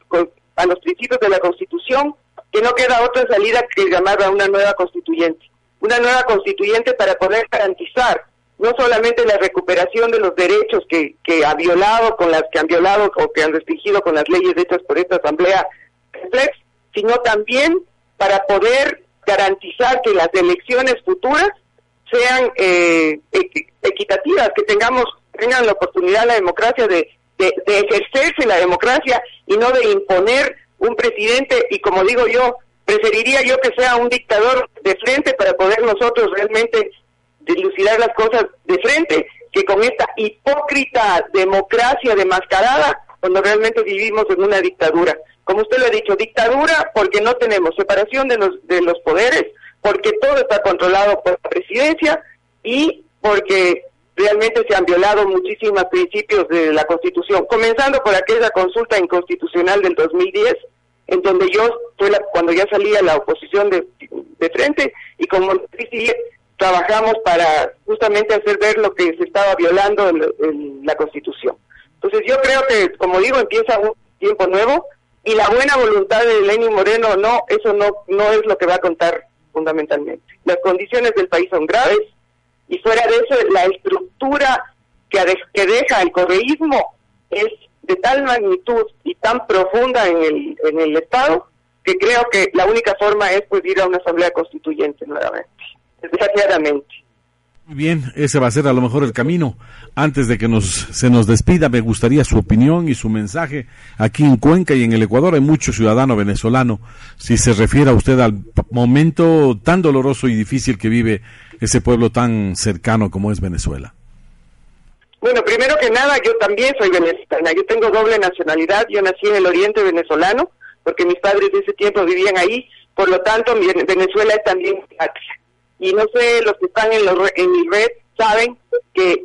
a los principios de la Constitución, que no queda otra salida que llamar a una nueva constituyente. Una nueva constituyente para poder garantizar no solamente la recuperación de los derechos que, que ha violado con las que han violado o que han restringido con las leyes hechas por esta asamblea sino también para poder garantizar que las elecciones futuras sean eh, equitativas, que tengamos tengan la oportunidad la democracia de, de ejercerse la democracia y no de imponer un presidente y como digo yo, preferiría yo que sea un dictador de frente para poder nosotros realmente dilucidar las cosas de frente que con esta hipócrita democracia demascarada cuando realmente vivimos en una dictadura. Como usted lo ha dicho, dictadura porque no tenemos separación de los, de los poderes, porque todo está controlado por la presidencia y porque realmente se han violado muchísimos principios de la Constitución, comenzando por aquella consulta inconstitucional del 2010, en donde yo fue cuando ya salía la oposición de, de frente y como trabajamos para justamente hacer ver lo que se estaba violando en, la Constitución. Entonces yo creo que, como digo, empieza un tiempo nuevo y la buena voluntad de Lenin Moreno, no, eso no, no es lo que va a contar fundamentalmente. Las condiciones del país son graves, y fuera de eso la estructura que, que deja el correísmo es de tal magnitud y tan profunda en el, en el Estado que creo que la única forma es pues a una asamblea constituyente nuevamente, desgraciadamente. Bien, ese va a ser a lo mejor el camino. Antes de que nos, se nos despida, me gustaría su opinión y su mensaje. Aquí en Cuenca y en el Ecuador hay mucho ciudadano venezolano. Si se refiere a usted al momento tan doloroso y difícil que vive ese pueblo tan cercano como es Venezuela? Bueno, primero que nada, yo también soy venezolana. Yo tengo doble nacionalidad. Yo nací en el oriente venezolano, porque mis padres de ese tiempo vivían ahí. Por lo tanto, Venezuela es también patria. Y no sé, los que están en, en mi red saben que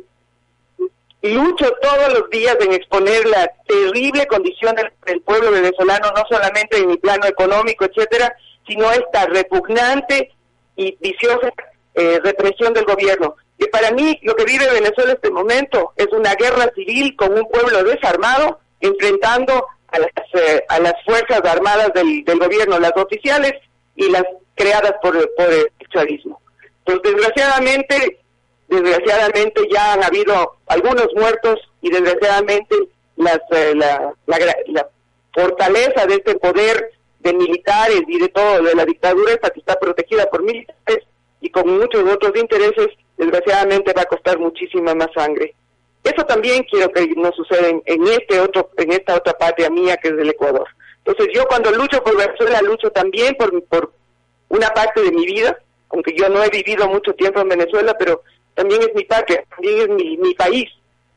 lucho todos los días en exponer la terrible condición del pueblo venezolano, no solamente en mi plano económico, etcétera, sino esta repugnante y viciosa eh, represión del gobierno. Que para mí lo que vive Venezuela en este momento es una guerra civil con un pueblo desarmado enfrentando a las, eh, fuerzas armadas del, gobierno, las oficiales y las creadas por, por el chavismo. Pues desgraciadamente, desgraciadamente ya han habido algunos muertos y desgraciadamente las, eh, la, la, fortaleza de este poder de militares y de todo, de la dictadura esta que está protegida por militares y con muchos otros intereses, desgraciadamente va a costar muchísima más sangre. Eso también quiero que no suceda en, este otro, en esta otra patria mía que es el Ecuador. Entonces yo cuando lucho por Venezuela lucho también por, por una parte de mi vida, aunque yo no he vivido mucho tiempo en Venezuela, pero también es mi patria, también es mi, mi país.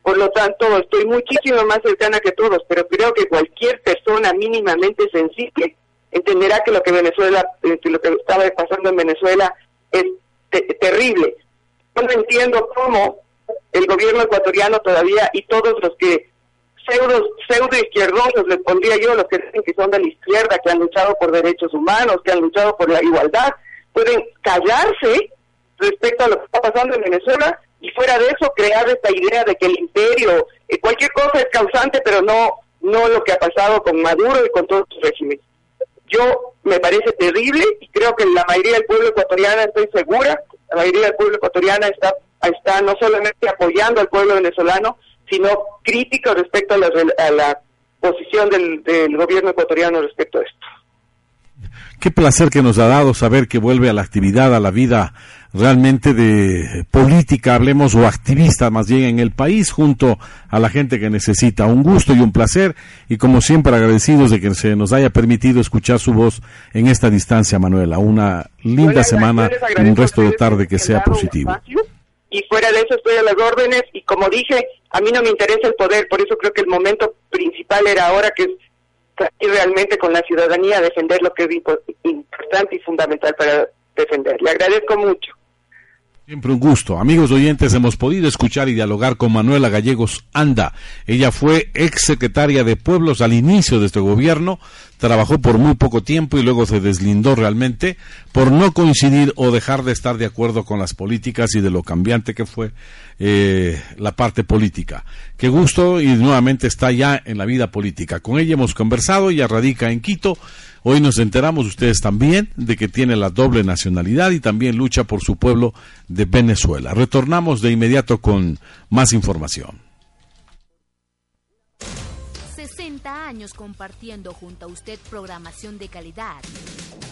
Por lo tanto, estoy muchísimo más cercana que todos, pero creo que cualquier persona mínimamente sensible entenderá que lo que Venezuela, eh, que lo que estaba pasando en Venezuela es terrible. Yo no entiendo cómo el gobierno ecuatoriano todavía y todos los que pseudo, pseudo izquierdosos, les pondría yo, los que dicen que son de la izquierda, que han luchado por derechos humanos, que han luchado por la igualdad, pueden callarse respecto a lo que está pasando en Venezuela y fuera de eso crear esta idea de que el imperio, eh, cualquier cosa es causante, pero no, no lo que ha pasado con Maduro y con todos sus regímenes yo me parece terrible y creo que la mayoría del pueblo ecuatoriano, estoy segura, la mayoría del pueblo ecuatoriano está, está no solamente apoyando al pueblo venezolano, sino crítico respecto a la, a la posición del, del gobierno ecuatoriano respecto a esto. Qué placer que nos ha dado saber que vuelve a la actividad, a la vida realmente de política, hablemos, o activista más bien en el país, junto a la gente que necesita. Un gusto y un placer, y como siempre agradecidos de que se nos haya permitido escuchar su voz en esta distancia, Manuela. Una linda semana y un resto de tarde que sea positivo. Y fuera de eso estoy a las órdenes, y como dije, a mí no me interesa el poder, por eso creo que el momento principal era ahora que es realmente con la ciudadanía defender lo que es importante y fundamental para defender. Le agradezco mucho. Siempre un gusto. Amigos oyentes, hemos podido escuchar y dialogar con Manuela Gallegos Anda. Ella fue ex secretaria de Pueblos al inicio de este gobierno, trabajó por muy poco tiempo y luego se deslindó realmente por no coincidir o dejar de estar de acuerdo con las políticas y de lo cambiante que fue eh, la parte política. Qué gusto y nuevamente está ya en la vida política. Con ella hemos conversado, ella radica en Quito Hoy nos enteramos ustedes también de que tiene la doble nacionalidad y también lucha por su pueblo de Venezuela. Retornamos de inmediato con más información. Años compartiendo junto a usted programación de calidad.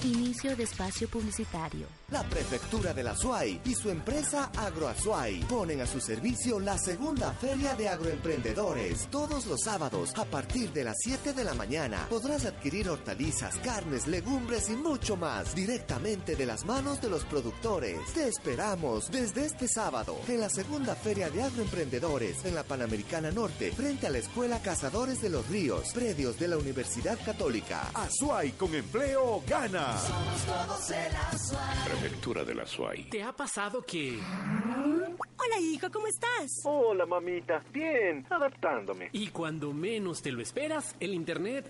Inicio de espacio publicitario. La Prefectura de la SUAY y su empresa Agroazuay ponen a su servicio la segunda feria de agroemprendedores. Todos los sábados, a partir de las 7 de la mañana, podrás adquirir hortalizas, carnes, legumbres y mucho más directamente de las manos de los productores. Te esperamos desde este sábado en la segunda feria de agroemprendedores en la Panamericana Norte, frente a la Escuela Cazadores de los Ríos Medios de la Universidad Católica. Azuay con empleo gana. Somos todos el Azuay. Prefectura de la Azuay. ¿Te ha pasado que... Hola hijo, ¿cómo estás? Hola mamita, bien, adaptándome. Y cuando menos te lo esperas, el internet...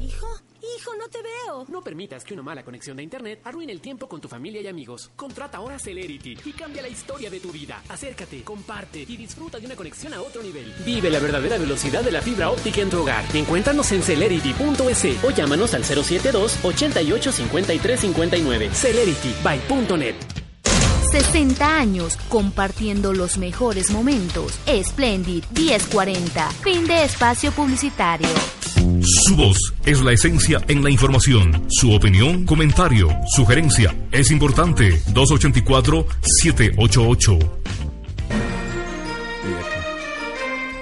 Hijo, hijo, no te veo. No permitas que una mala conexión de internet arruine el tiempo con tu familia y amigos. Contrata ahora Celerity y cambia la historia de tu vida. Acércate, comparte y disfruta de una conexión a otro nivel. Vive la verdadera velocidad de la fibra óptica en tu hogar. Encuéntranos en celerity.es o llámanos al 072 88 53 59. Celerity by .net. 60 años compartiendo los mejores momentos. Splendid 1040. Fin de espacio publicitario. Su voz es la esencia en la información. Su opinión, comentario, sugerencia es importante. 284-788.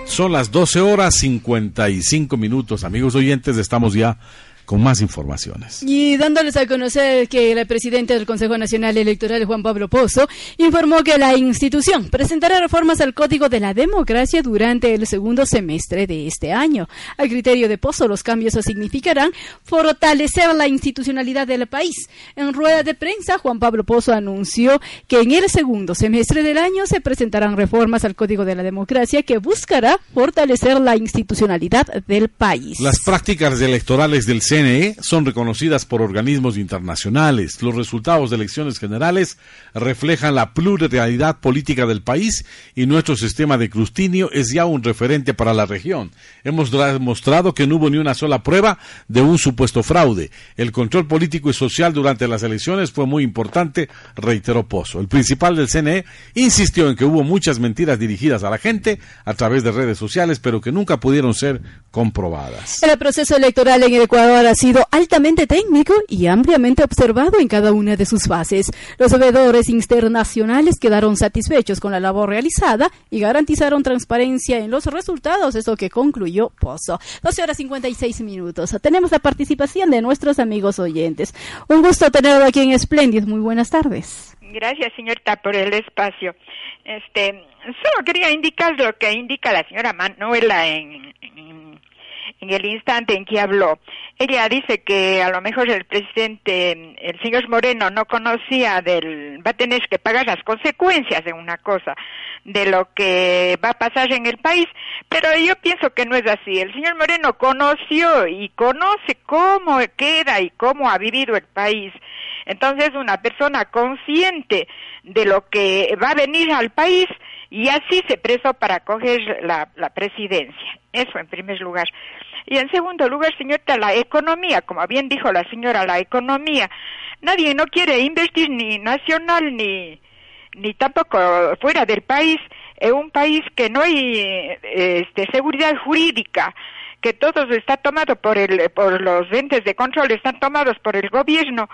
Son las 12 horas 55 minutos. Amigos oyentes, estamos ya con más informaciones. Y dándoles a conocer que el presidente del Consejo Nacional Electoral, Juan Pablo Pozo, informó que la institución presentará reformas al Código de la Democracia durante el segundo semestre de este año. A criterio de Pozo, los cambios significarán fortalecer la institucionalidad del país. En rueda de prensa, Juan Pablo Pozo anunció que en el segundo semestre del año se presentarán reformas al Código de la Democracia que buscará fortalecer la institucionalidad del país. Las prácticas electorales del CNE son reconocidas por organismos internacionales. Los resultados de elecciones generales reflejan la pluralidad política del país y nuestro sistema de crustinio es ya un referente para la región. Hemos demostrado que no hubo ni una sola prueba de un supuesto fraude. El control político y social durante las elecciones fue muy importante, reiteró Pozo. El principal del CNE insistió en que hubo muchas mentiras dirigidas a la gente a través de redes sociales, pero que nunca pudieron ser comprobadas. El proceso electoral en Ecuador ha sido altamente técnico y ampliamente observado en cada una de sus fases. Los veedores internacionales quedaron satisfechos con la labor realizada y garantizaron transparencia en los resultados, esto que concluyó Pozo. 12 horas 56 minutos. Tenemos la participación de nuestros amigos oyentes. Un gusto tenerlo aquí en Splendid. Muy buenas tardes. Gracias, señorita, por el espacio. Este, solo quería indicar lo que indica la señora Manuela en, en, el instante en que habló. Ella dice que a lo mejor el presidente, el señor Moreno, no conocía del, va a tener que pagar las consecuencias de una cosa, de lo que va a pasar en el país, pero yo pienso que no es así. El señor Moreno conoció y conoce cómo queda y cómo ha vivido el país. Entonces, una persona consciente de lo que va a venir al país y así se presó para coger la, presidencia. Eso en primer lugar. Y en segundo lugar, señorita, la economía, como bien dijo la señora, la economía. Nadie no quiere invertir ni nacional ni, ni tampoco fuera del país, en un país que no hay este, seguridad jurídica, que todo está tomado por, el, por los entes de control, están tomados por el gobierno.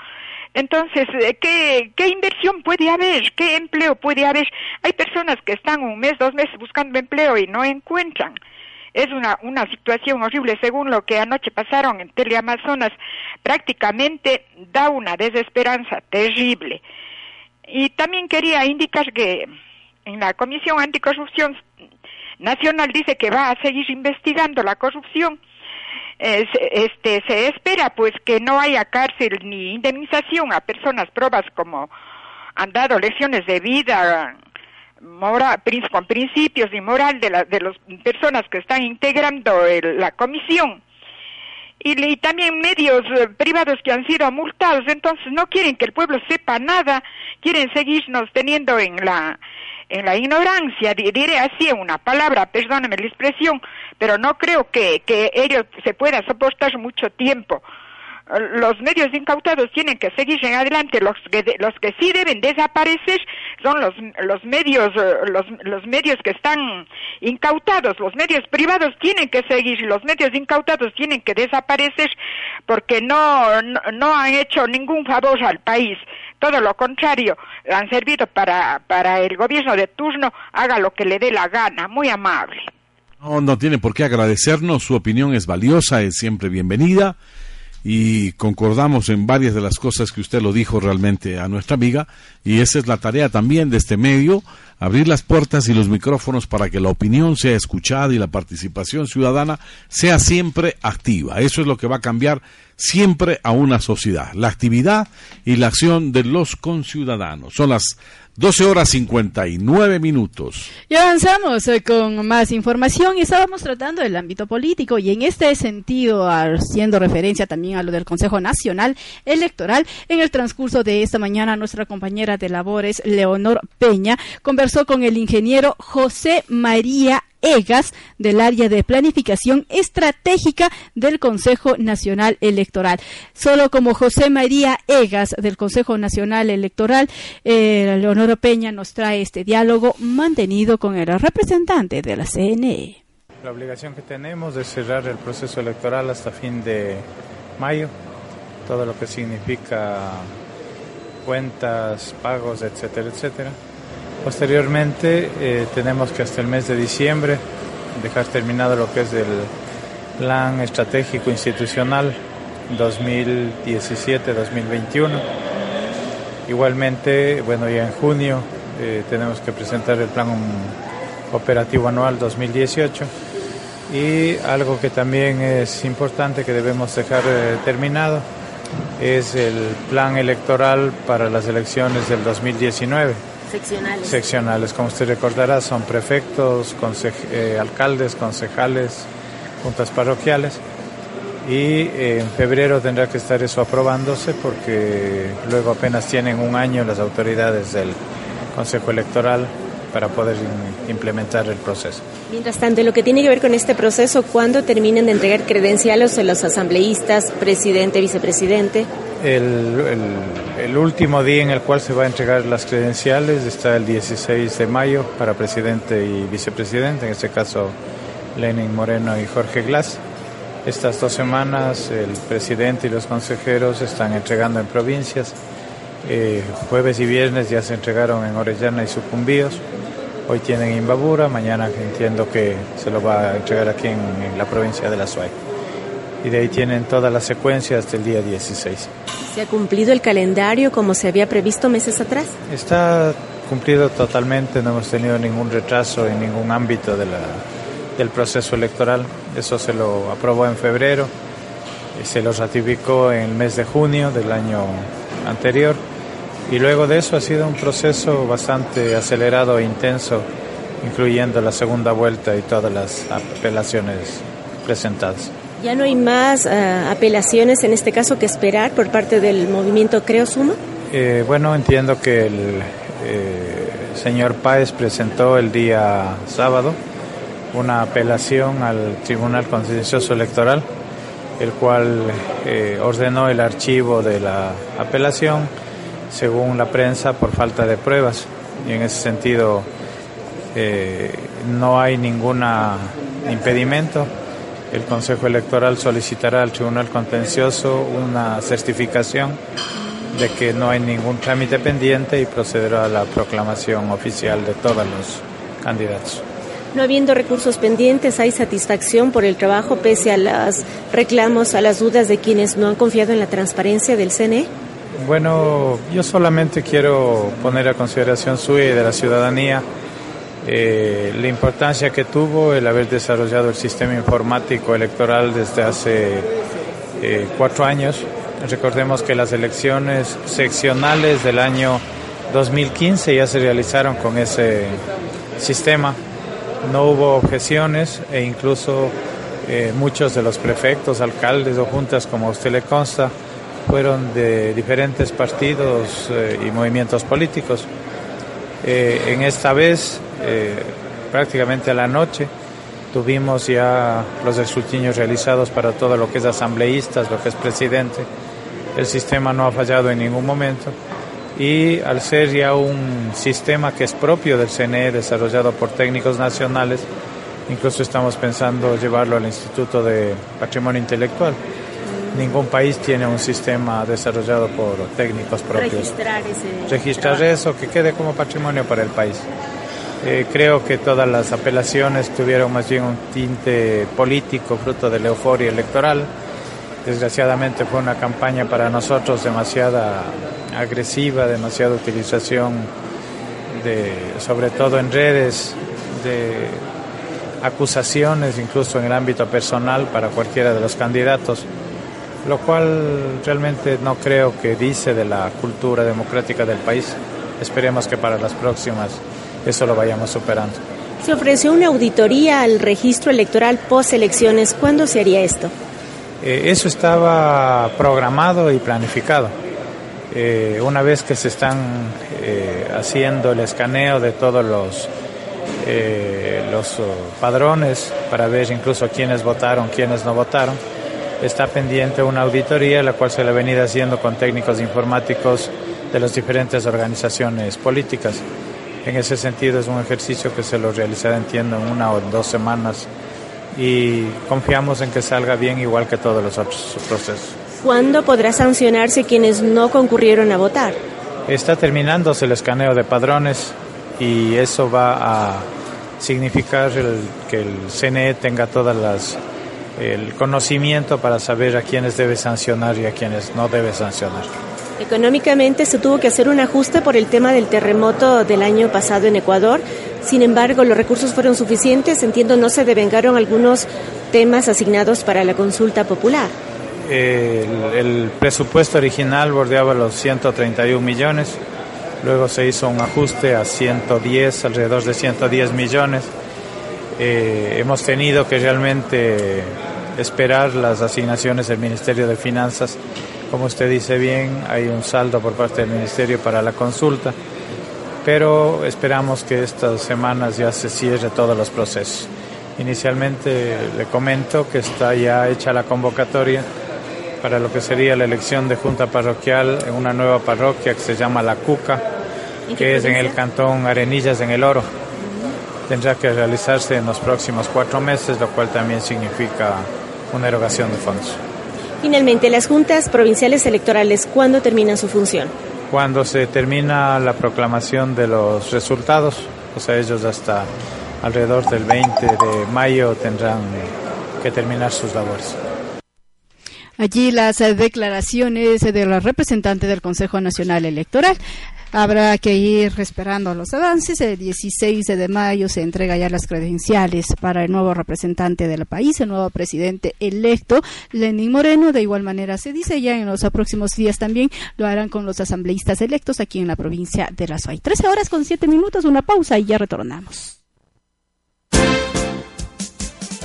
Entonces, eh, ¿qué, ¿qué inversión puede haber? ¿Qué empleo puede haber? Hay personas que están un mes, dos meses buscando empleo y no encuentran. Es una, una situación horrible, según lo que anoche pasaron en Teleamazonas, prácticamente da una desesperanza terrible. Y también quería indicar que en la Comisión Anticorrupción Nacional dice que va a seguir investigando la corrupción este, se espera pues que no haya cárcel ni indemnización a personas probas como han dado lecciones de vida con principios y moral de, la, de las personas que están integrando la comisión. Y, también medios eh, privados que han sido multados, entonces no quieren que el pueblo sepa nada, quieren seguirnos teniendo en la en la ignorancia, diré así una palabra, perdóname la expresión, pero no creo que, que ello se pueda soportar mucho tiempo. Los medios incautados tienen que seguir en adelante. Los que, los que sí deben desaparecer son los, los medios, los, los medios que están incautados. Los medios privados tienen que seguir. Los medios incautados tienen que desaparecer porque no, no, no han hecho ningún favor al país todo lo contrario, han servido para, para el gobierno de turno, haga lo que le dé la gana, muy amable. No, no tiene por qué agradecernos, su opinión es valiosa, es siempre bienvenida y concordamos en varias de las cosas que usted lo dijo realmente a nuestra amiga y esa es la tarea también de este medio, abrir las puertas y los micrófonos para que la opinión sea escuchada y la participación ciudadana sea siempre activa. Eso es lo que va a cambiar siempre a una sociedad, la actividad y la acción de los conciudadanos. Son las 12 horas 59 minutos. Y avanzamos eh, con más información estábamos tratando del ámbito político y en este sentido, haciendo referencia también a lo del Consejo Nacional Electoral, en el transcurso de esta mañana nuestra compañera de labores, Leonor Peña, conversó con el ingeniero José María EGAS del área de planificación estratégica del Consejo Nacional Electoral. Solo como José María Egas del Consejo Nacional Electoral, eh, Leonora Peña nos trae este diálogo mantenido con el representante de la CNE. La obligación que tenemos es cerrar el proceso electoral hasta fin de mayo, todo lo que significa cuentas, pagos, etcétera, etcétera Posteriormente eh, tenemos que hasta el mes de diciembre dejar terminado lo que es el plan estratégico institucional 2017-2021. Igualmente, bueno, ya en junio eh, tenemos que presentar el plan operativo anual 2018 y algo que también es importante que debemos dejar eh, terminado es el plan electoral para las elecciones del 2019 Seccionales. Seccionales, como usted recordará, son prefectos, eh, alcaldes, concejales, juntas parroquiales. y eh, en febrero tendrá que estar eso aprobándose porque luego apenas tienen un año las autoridades del Consejo Electoral para poder implementar el proceso. Mientras tanto, lo que tiene que ver con este proceso, ¿cuándo terminen de entregar credenciales a los asambleístas, presidente, vicepresidente? El, último día en el cual se va a entregar las credenciales está el 16 de mayo para presidente y vicepresidente, en este caso Lenin Moreno y Jorge Glass. Estas dos semanas el presidente y los consejeros están entregando en provincias. Eh, jueves y viernes ya se entregaron en Orellana y Sucumbíos. Hoy tienen Imbabura, mañana entiendo que se lo va a entregar aquí en, en la provincia de La Suay y de ahí tienen toda la secuencia hasta el día 16. ¿Se ha cumplido el calendario como se había previsto meses atrás? Está cumplido totalmente, no hemos tenido ningún retraso en ningún ámbito de la, del proceso electoral. Eso se lo aprobó en febrero y se lo ratificó en el mes de junio del año anterior. Y luego de eso ha sido un proceso bastante acelerado e intenso, incluyendo la segunda vuelta y todas las apelaciones presentadas. ¿Ya no hay más uh, apelaciones en este caso que esperar por parte del movimiento Creo Suma? Eh, bueno, entiendo que el eh, señor Páez presentó el día sábado una apelación al Tribunal Contencioso Electoral, el cual eh, ordenó el archivo de la apelación, según la prensa, por falta de pruebas. Y en ese sentido eh, no hay ningún impedimento el Consejo Electoral solicitará al Tribunal Contencioso una certificación de que no hay ningún trámite pendiente y procederá a la proclamación oficial de todos los candidatos. No habiendo recursos pendientes, ¿hay satisfacción por el trabajo pese a los reclamos, a las dudas de quienes no han confiado en la transparencia del CNE? Bueno, yo solamente quiero poner a consideración suya y de la ciudadanía eh, la importancia que tuvo el haber desarrollado el sistema informático electoral desde hace eh, cuatro años. Recordemos que las elecciones seccionales del año 2015 ya se realizaron con ese sistema. No hubo objeciones e incluso eh, muchos de los prefectos, alcaldes o juntas, como a usted le consta, fueron de diferentes partidos y movimientos políticos. En esta vez eh, prácticamente a la noche. Tuvimos ya los escrutinios realizados para todo lo que es asambleístas, lo que es presidente. El sistema no ha fallado en ningún momento. Y al ser ya un sistema que es propio del CNE, desarrollado por técnicos nacionales, incluso estamos pensando llevarlo al Instituto de Patrimonio Intelectual. Ningún país tiene un sistema desarrollado por técnicos propios. Registrar, ese Registrar eso, que quede como patrimonio para el país. Eh, creo que todas las apelaciones tuvieron más bien un tinte político, fruto de la euforia electoral. Desgraciadamente fue una campaña para nosotros demasiada agresiva, demasiada utilización, de, sobre todo en redes, de acusaciones, incluso en el ámbito personal, para cualquiera de los candidatos, lo cual realmente no creo que dice de la cultura democrática del país. Esperemos que para las próximas eso lo vayamos superando. Se ofreció una auditoría al registro electoral post elecciones. ¿Cuándo se haría esto? Eh, eso estaba programado y planificado. Eh, una vez que se están eh, haciendo el escaneo de todos los, los padrones para ver incluso quiénes votaron, quiénes no votaron, está pendiente una auditoría, la cual se le ha venido haciendo con técnicos informáticos de las diferentes organizaciones políticas. En ese sentido es un ejercicio que se lo realizará, entiendo, en una o dos semanas y confiamos en que salga bien igual que todos los otros procesos. ¿Cuándo podrá sancionarse quienes no concurrieron a votar? Está terminándose el escaneo de padrones y eso va a significar que el CNE tenga todas las el conocimiento para saber a quienes debe sancionar y a quienes no debe sancionar. Económicamente se tuvo que hacer un ajuste por el tema del terremoto del año pasado en Ecuador. Sin embargo, los recursos fueron suficientes. Entiendo, no se devengaron algunos temas asignados para la consulta popular. El, presupuesto original bordeaba los 131 millones. Luego se hizo un ajuste a 110, alrededor de 110 millones. Eh, hemos tenido que realmente esperar las asignaciones del Ministerio de Finanzas. Como usted dice bien, hay un saldo por parte del Ministerio para la consulta, pero esperamos que estas semanas ya se cierre todos los procesos. Inicialmente le comento que está ya hecha la convocatoria para lo que sería la elección de junta parroquial en una nueva parroquia que se llama La Cuca, que es en el cantón Arenillas, en el Oro. Tendrá que realizarse en los próximos cuatro meses, lo cual también significa una erogación de fondos. Finalmente, las juntas provinciales electorales, ¿cuándo terminan su función? Cuando se termina la proclamación de los resultados, o sea, ellos hasta alrededor del 20 de mayo tendrán que terminar sus labores. Allí las eh, declaraciones de los representantes del Consejo Nacional Electoral. Habrá que ir esperando los avances. El 16 de mayo se entrega ya las credenciales para el nuevo representante del país, el nuevo presidente electo, Lenín Moreno. De igual manera, se dice ya en los próximos días también lo harán con los asambleístas electos aquí en la provincia de La Suay. 13 horas con 7 minutos, una pausa y ya retornamos.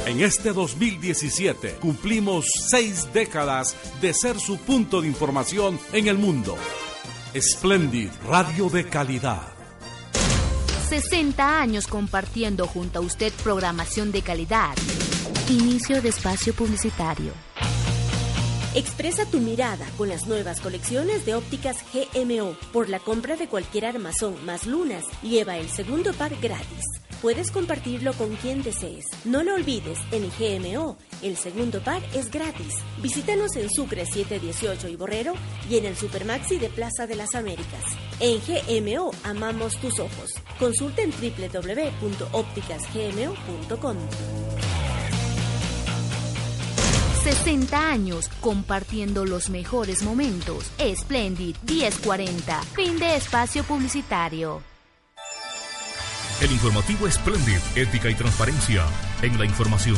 En este 2017 cumplimos seis décadas de ser su punto de información en el mundo. Splendid Radio de Calidad. 60 años compartiendo junto a usted programación de calidad. Inicio de espacio publicitario. Expresa tu mirada con las nuevas colecciones de ópticas GMO. Por la compra de cualquier armazón más lunas, lleva el segundo par gratis. Puedes compartirlo con quien desees. No lo olvides, en GMO, el segundo par es gratis. Visítanos en Sucre 718 y Borrero y en el Supermaxi de Plaza de las Américas. En GMO amamos tus ojos. Consulta en www.ópticasgmo.com. 60 años compartiendo los mejores momentos. Splendid 1040. Fin de espacio publicitario. El informativo Splendid, ética y transparencia en la información.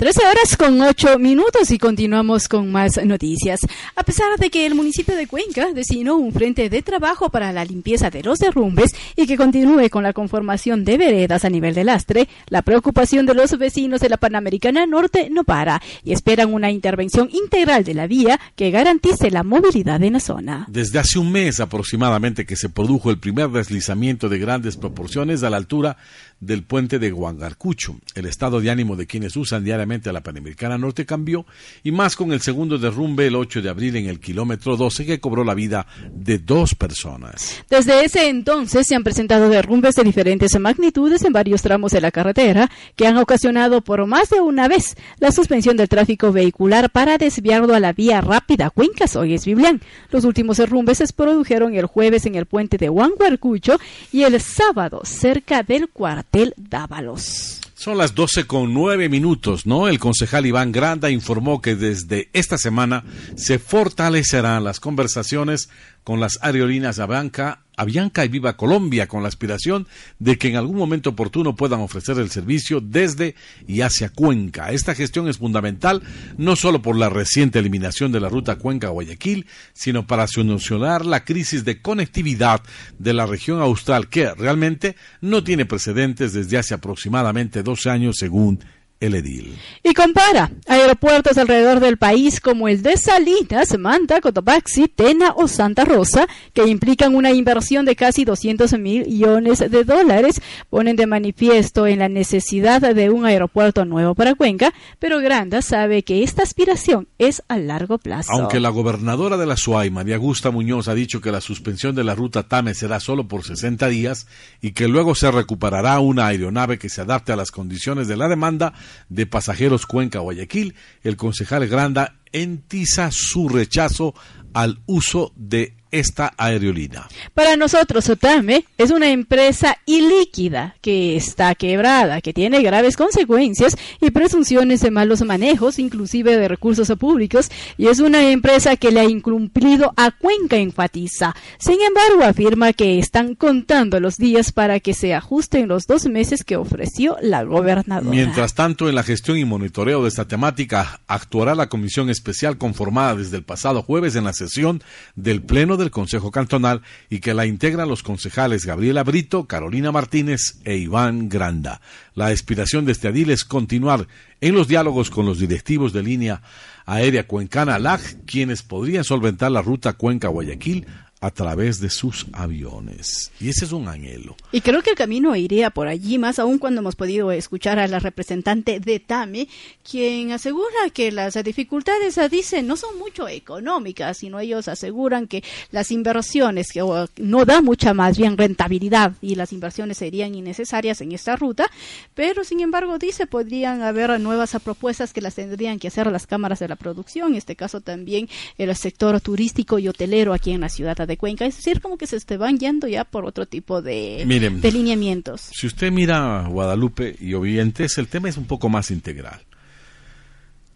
13 horas con 8 minutos y continuamos con más noticias. A pesar de que el municipio de Cuenca designó un frente de trabajo para la limpieza de los derrumbes y que continúe con la conformación de veredas a nivel de lastre, la preocupación de los vecinos de la Panamericana Norte no para y esperan una intervención integral de la vía que garantice la movilidad en la zona. Desde hace un mes aproximadamente que se produjo el primer deslizamiento de grandes proporciones a la altura del puente de Guangarcucho. El estado de ánimo de quienes usan diariamente a la Panamericana Norte cambió y más con el segundo derrumbe el 8 de abril en el kilómetro 12 que cobró la vida de dos personas. Desde ese entonces se han presentado derrumbes de diferentes magnitudes en varios tramos de la carretera que han ocasionado por más de una vez la suspensión del tráfico vehicular para desviarlo a la vía rápida Cuenca-Soyes Biblián. Los últimos derrumbes se produjeron el jueves en el puente de Guangarcucho y el sábado cerca del cuarto Dávalos. Son las 12 con 9 minutos, ¿no? El concejal Iván Granda informó que desde esta semana se fortalecerán las conversaciones con las aerolíneas Avianca, Avianca y Viva Colombia con la aspiración de que en algún momento oportuno puedan ofrecer el servicio desde y hacia Cuenca. Esta gestión es fundamental no solo por la reciente eliminación de la ruta Cuenca-Guayaquil, sino para solucionar la crisis de conectividad de la región austral que realmente no tiene precedentes desde hace aproximadamente 12 años según el edil. Y compara aeropuertos alrededor del país como el de Salinas, Manta, Cotopaxi, Tena o Santa Rosa, que implican una inversión de casi 200 millones de dólares, ponen de manifiesto en la necesidad de un aeropuerto nuevo para Cuenca, pero Granda sabe que esta aspiración es a largo plazo. Aunque la gobernadora de la SUAY, María Augusta Muñoz, ha dicho que la suspensión de la ruta TAME será solo por 60 días y que luego se recuperará una aeronave que se adapte a las condiciones de la demanda, de Pasajeros Cuenca-Guayaquil, el concejal Granda entiza su rechazo al uso de esta aerolínea. Para nosotros, Otame es una empresa ilíquida que está quebrada, que tiene graves consecuencias y presunciones de malos manejos, inclusive de recursos públicos, y es una empresa que le ha incumplido a Cuenca, enfatiza. Sin embargo, afirma que están contando los días para que se ajusten los dos meses que ofreció la gobernadora. Mientras tanto, en la gestión y monitoreo de esta temática, actuará la comisión especial conformada desde el pasado jueves en la sesión del Pleno del Consejo Cantonal y que la integran los concejales Gabriela Brito, Carolina Martínez e Iván Granda. La aspiración de este adil es continuar en los diálogos con los directivos de línea aérea Cuencana LAG, quienes podrían solventar la ruta Cuenca-Guayaquil a través de sus aviones. Y ese es un anhelo. Y creo que el camino iría por allí, más aún cuando hemos podido escuchar a la representante de TAME, quien asegura que las dificultades, dice, no son mucho económicas, sino ellos aseguran que las inversiones, que no da mucha más bien rentabilidad y las inversiones serían innecesarias en esta ruta, pero sin embargo dice, podrían haber nuevas propuestas que las tendrían que hacer las cámaras de la producción, en este caso también el sector turístico y hotelero aquí en la ciudad de Cuenca, es decir, como que se te van yendo ya por otro tipo de, de lineamientos. Si usted mira Guadalupe y Oyentes, el tema es un poco más integral.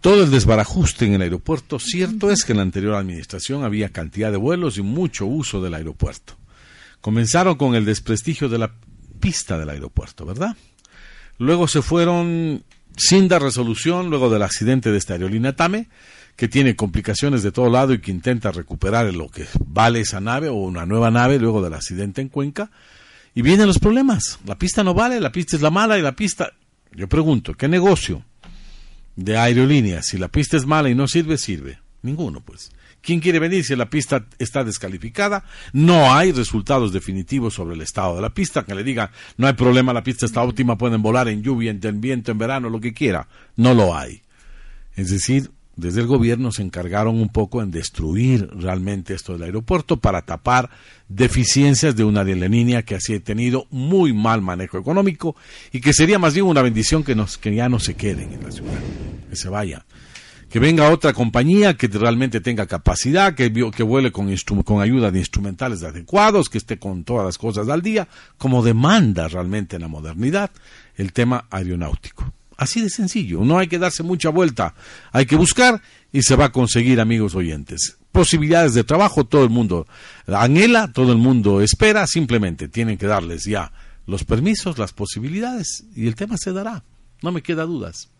Todo el desbarajuste en el aeropuerto, cierto es que en la anterior administración había cantidad de vuelos y mucho uso del aeropuerto. Comenzaron con el desprestigio de la pista del aeropuerto, ¿verdad? Luego se fueron sin dar resolución, luego del accidente de esta aerolínea TAME, que tiene complicaciones de todo lado y que intenta recuperar lo que vale esa nave o una nueva nave luego del accidente en Cuenca. Y vienen los problemas. La pista no vale, la pista es la mala y la pista... Yo pregunto, ¿qué negocio de aerolíneas, si la pista es mala y no sirve, sirve? Ninguno, pues. ¿Quién quiere venir si la pista está descalificada? No hay resultados definitivos sobre el estado de la pista. Que le diga, no hay problema, la pista está óptima, pueden volar en lluvia, en viento, en verano, lo que quiera. No lo hay. Es decir, desde el gobierno se encargaron un poco en destruir realmente esto del aeropuerto para tapar deficiencias de una aerolínea que así ha tenido muy mal manejo económico y que sería más bien una bendición que, nos, que ya no se queden en la ciudad, que se vaya. Que venga otra compañía que realmente tenga capacidad, que, que vuele con, con ayuda de instrumentales adecuados, que esté con todas las cosas al día, como demanda realmente en la modernidad el tema aeronáutico. Así de sencillo, no hay que darse mucha vuelta, hay que buscar y se va a conseguir, amigos oyentes. Posibilidades de trabajo, todo el mundo anhela, todo el mundo espera, simplemente tienen que darles ya los permisos, las posibilidades y el tema se dará, no me queda dudas.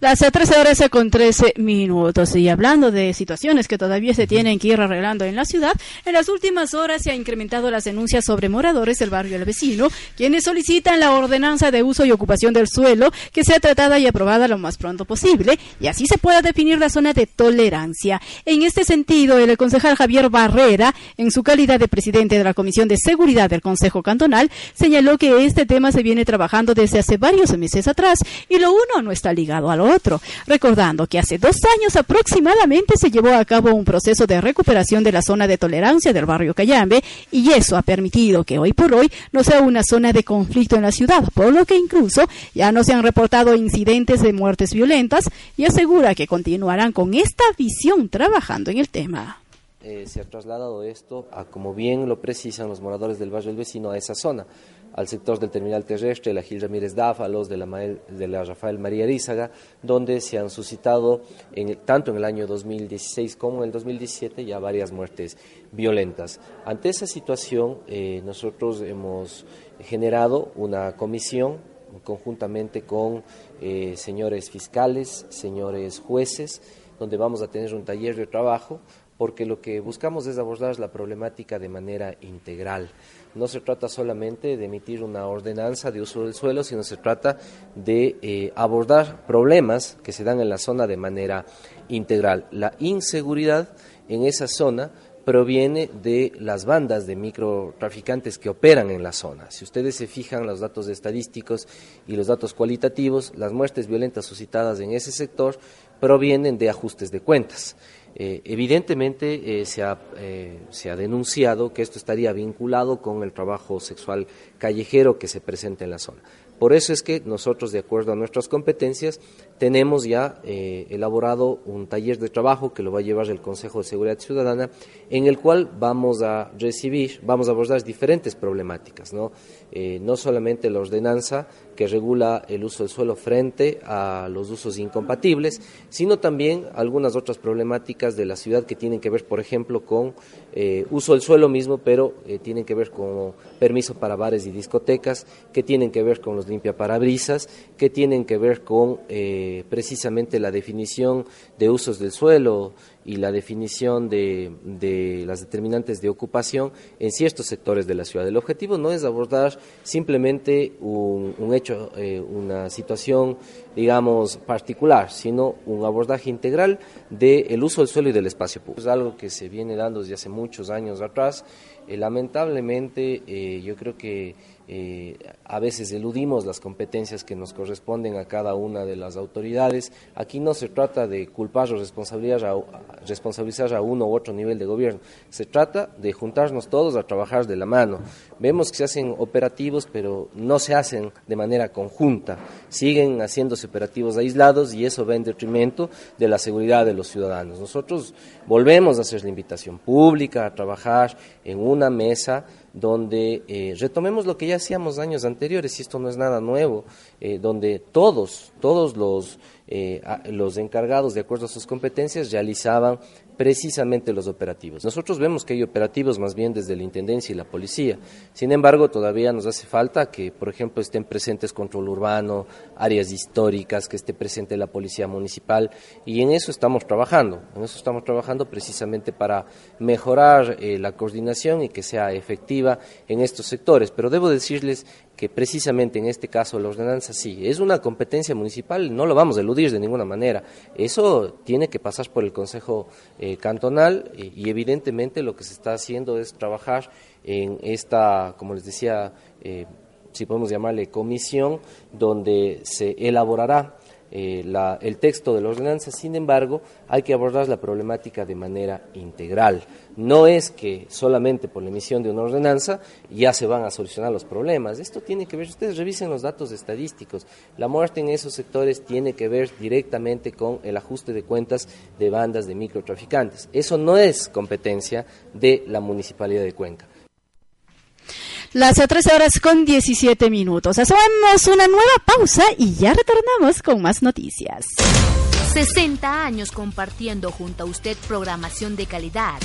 Las 13 horas con 13 minutos. Y hablando de situaciones que todavía se tienen que ir arreglando en la ciudad, en las últimas horas se han incrementado las denuncias sobre moradores del barrio El Vecino, quienes solicitan la ordenanza de uso y ocupación del suelo que sea tratada y aprobada lo más pronto posible, y así se pueda definir la zona de tolerancia. En este sentido, el concejal Javier Barrera, en su calidad de presidente de la Comisión de Seguridad del Consejo Cantonal, señaló que este tema se viene trabajando desde hace varios meses atrás y lo uno no está ligado al otro, recordando que hace dos años aproximadamente se llevó a cabo un proceso de recuperación de la zona de tolerancia del barrio Cayambe y eso ha permitido que hoy por hoy no sea una zona de conflicto en la ciudad, por lo que incluso ya no se han reportado incidentes de muertes violentas y asegura que continuarán con esta visión trabajando en el tema. Eh, se ha trasladado esto a, como bien lo precisan los moradores del barrio del vecino, a esa zona al sector del terminal terrestre, la Gil Ramírez Dáfalos, de la, de la Rafael María Rízaga, donde se han suscitado en, tanto en el año 2016 como en el 2017 ya varias muertes violentas. Ante esa situación, eh, nosotros hemos generado una comisión conjuntamente con eh, señores fiscales, señores jueces, donde vamos a tener un taller de trabajo porque lo que buscamos es abordar la problemática de manera integral. No se trata solamente de emitir una ordenanza de uso del suelo, sino se trata de eh, abordar problemas que se dan en la zona de manera integral. La inseguridad en esa zona proviene de las bandas de microtraficantes que operan en la zona. Si ustedes se fijan los datos estadísticos y los datos cualitativos, las muertes violentas suscitadas en ese sector provienen de ajustes de cuentas. Eh, evidentemente eh, se, ha, eh, se, ha, denunciado que esto estaría vinculado con el trabajo sexual callejero que se presenta en la zona. Por eso es que nosotros, de acuerdo a nuestras competencias, tenemos ya elaborado un taller de trabajo que lo va a llevar el Consejo de Seguridad Ciudadana, en el cual vamos a recibir, vamos a abordar diferentes problemáticas, ¿no? No solamente la ordenanza que regula el uso del suelo frente a los usos incompatibles, sino también algunas otras problemáticas de la ciudad que tienen que ver, por ejemplo, con eh, uso del suelo mismo, pero tienen que ver con permiso para bares y discotecas, que tienen que ver con los llamarlos limpia parabrisas, que tienen que ver con eh, precisamente la definición de usos del suelo y la definición de, las determinantes de ocupación en ciertos sectores de la ciudad. El objetivo no es abordar simplemente un, hecho, eh, una situación, digamos, particular, sino un abordaje integral del uso del suelo y del espacio público. Es algo que se viene dando desde hace muchos años atrás. Eh, lamentablemente, yo creo que eh, a veces eludimos las competencias que nos corresponden a cada una de las autoridades. Aquí no se trata de culpar o responsabilizar a, responsabilizar a uno u otro nivel de gobierno, se trata de juntarnos todos a trabajar de la mano. Vemos que se hacen operativos, pero no se hacen de manera conjunta, siguen haciéndose operativos aislados y eso va en detrimento de la seguridad de los ciudadanos. Nosotros volvemos a hacer la invitación pública a trabajar en una mesa donde eh, retomemos lo que ya hacíamos años anteriores, y esto no es nada nuevo, eh, donde todos, todos los, eh, los encargados, de acuerdo a sus competencias, realizaban precisamente los operativos. Nosotros vemos que hay operativos más bien desde la Intendencia y la Policía. Sin embargo, todavía nos hace falta que, por ejemplo, estén presentes control urbano, áreas históricas, que esté presente la Policía Municipal y en eso estamos trabajando. En eso estamos trabajando precisamente para mejorar eh, la coordinación y que sea efectiva en estos sectores. Pero debo decirles que precisamente en este caso la ordenanza sí, es una competencia municipal, no lo vamos a eludir de ninguna manera. Eso tiene que pasar por el Consejo eh, Cantonal y, evidentemente lo que se está haciendo es trabajar en esta, como les decía, eh, si podemos llamarle comisión, donde se elaborará eh, el texto de la ordenanza, sin embargo, hay que abordar la problemática de manera integral. No es que solamente por la emisión de una ordenanza ya se van a solucionar los problemas. Esto tiene que ver, ustedes revisen los datos estadísticos, la muerte en esos sectores tiene que ver directamente con el ajuste de cuentas de bandas de microtraficantes. Eso no es competencia de la Municipalidad de Cuenca. Las 13 horas con 17 minutos. Hacemos una nueva pausa y ya retornamos con más noticias. 60 años compartiendo junto a usted programación de calidad.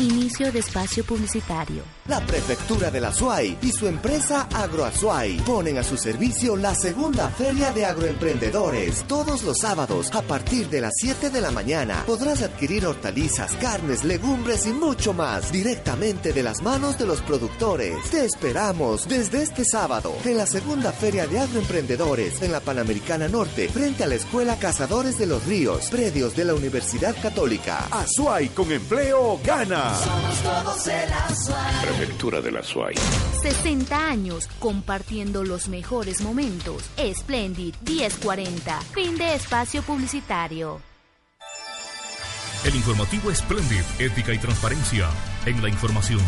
Inicio de espacio publicitario. La Prefectura de la SUAY y su empresa AgroASUAY ponen a su servicio la segunda feria de agroemprendedores. Todos los sábados, a partir de las 7 de la mañana, podrás adquirir hortalizas, carnes, legumbres y mucho más directamente de las manos de los productores. Te esperamos desde este sábado en la segunda feria de agroemprendedores en la Panamericana Norte, frente a la Escuela Cazadores de los Ríos, predios de la Universidad Católica. Azuay con empleo gana. Somos todos el Azuay. Prefectura de la SUAY. 60 años compartiendo los mejores momentos. Splendid 1040. Fin de espacio publicitario. El informativo Splendid, ética y transparencia en la información.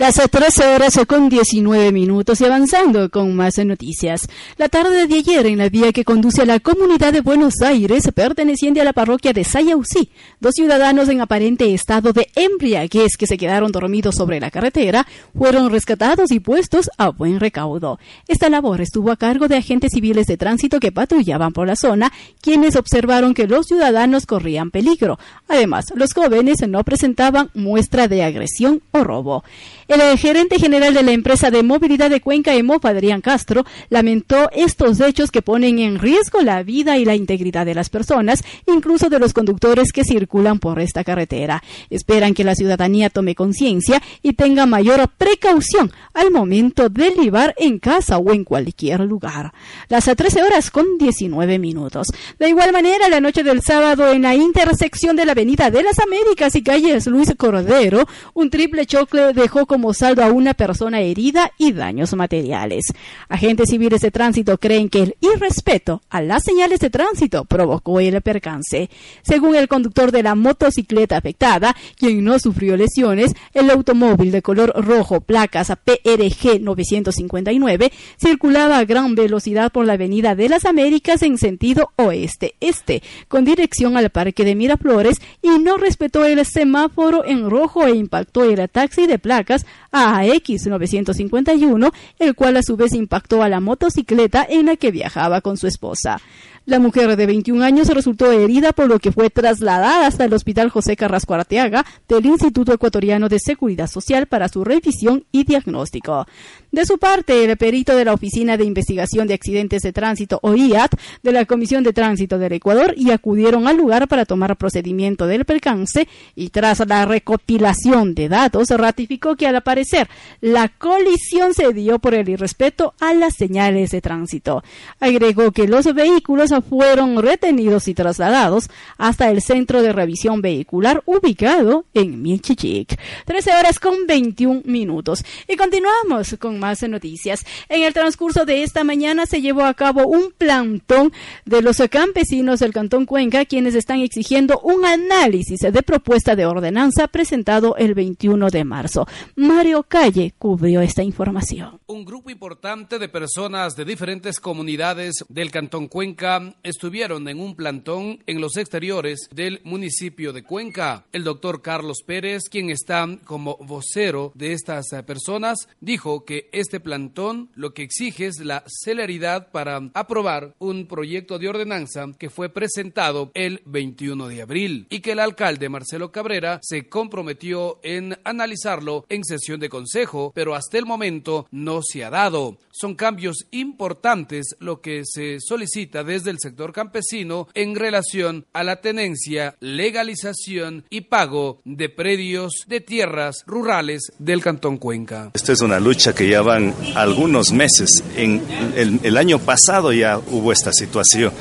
Las 13 horas con 19 minutos y avanzando con más noticias. La tarde de ayer en la vía que conduce a la comunidad de Buenos Aires, perteneciente a la parroquia de Sayausí, dos ciudadanos en aparente estado de embriaguez que se quedaron dormidos sobre la carretera fueron rescatados y puestos a buen recaudo. Esta labor estuvo a cargo de agentes civiles de tránsito que patrullaban por la zona, quienes observaron que los ciudadanos corrían peligro. Además, los jóvenes no presentaban muestra de agresión o robo. El gerente general de la empresa de movilidad de Cuenca, EMOP, Adrián Castro, lamentó estos hechos que ponen en riesgo la vida y la integridad de las personas, incluso de los conductores que circulan por esta carretera. Esperan que la ciudadanía tome conciencia y tenga mayor precaución al momento de libar en casa o en cualquier lugar. Las 13 horas con 19 minutos. De igual manera, la noche del sábado en la intersección de la Avenida de las Américas y calles Luis Cordero, un triple choque dejó como saldo a una persona herida y daños materiales. Agentes civiles de tránsito creen que el irrespeto a las señales de tránsito provocó el percance. Según el conductor de la motocicleta afectada, quien no sufrió lesiones, el automóvil de color rojo, placas PRG 959, circulaba a gran velocidad por la Avenida de las Américas en sentido oeste-este, con dirección al Parque de Miraflores y no respetó el semáforo en rojo e impactó el taxi de placas AX 951, el cual a su vez impactó a la motocicleta en la que viajaba con su esposa. La mujer de 21 años resultó herida por lo que fue trasladada hasta el Hospital José Carrasco Arteaga del Instituto Ecuatoriano de Seguridad Social para su revisión y diagnóstico. De su parte, el perito de la Oficina de Investigación de Accidentes de Tránsito, OIAT, de la Comisión de Tránsito del Ecuador, y acudieron al lugar para tomar procedimiento del percance y tras la recopilación de datos, ratificó que al aparecer la colisión se dio por el irrespeto a las señales de tránsito. Agregó que los vehículos fueron retenidos y trasladados hasta el centro de revisión vehicular ubicado en Milchichic. 13 horas con 21 minutos. Y continuamos con más noticias. En el transcurso de esta mañana se llevó a cabo un plantón de los campesinos del Cantón Cuenca, quienes están exigiendo un análisis de propuesta de ordenanza presentado el 21 de marzo. Mario Calle cubrió esta información. Un grupo importante de personas de diferentes comunidades del Cantón Cuenca estuvieron en un plantón en los exteriores del municipio de Cuenca. El doctor Carlos Pérez, quien está como vocero de estas personas, dijo que este plantón lo que exige es la celeridad para aprobar un proyecto de ordenanza que fue presentado el 21 de abril y que el alcalde Marcelo Cabrera se comprometió en analizarlo en sesión de consejo, pero hasta el momento no se ha dado. Son cambios importantes lo que se solicita desde el sector campesino en relación a la tenencia, legalización y pago de predios de tierras rurales del Cantón Cuenca. Esta es una lucha que ya van algunos meses. En el, año pasado ya hubo esta situación.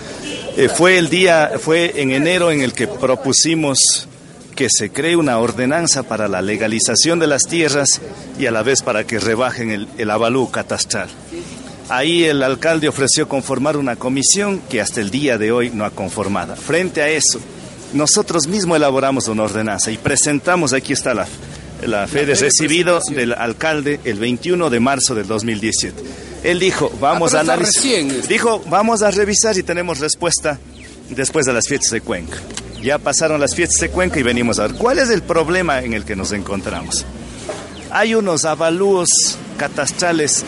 Eh, fue el día, fue en enero en el que propusimos que se cree una ordenanza para la legalización de las tierras y a la vez para que rebajen el, el avalú catastral. Ahí el alcalde ofreció conformar una comisión que hasta el día de hoy no ha conformado. Frente a eso, nosotros mismos elaboramos una ordenanza y presentamos, aquí está la, la fe de recibido del alcalde el 21 de marzo del 2017. Él dijo, vamos ah, a analizar. Dijo, vamos a revisar y tenemos respuesta después de las fiestas de Cuenca. Ya pasaron las fiestas de Cuenca y venimos a ver cuál es el problema en el que nos encontramos. Hay unos avalúos catastrales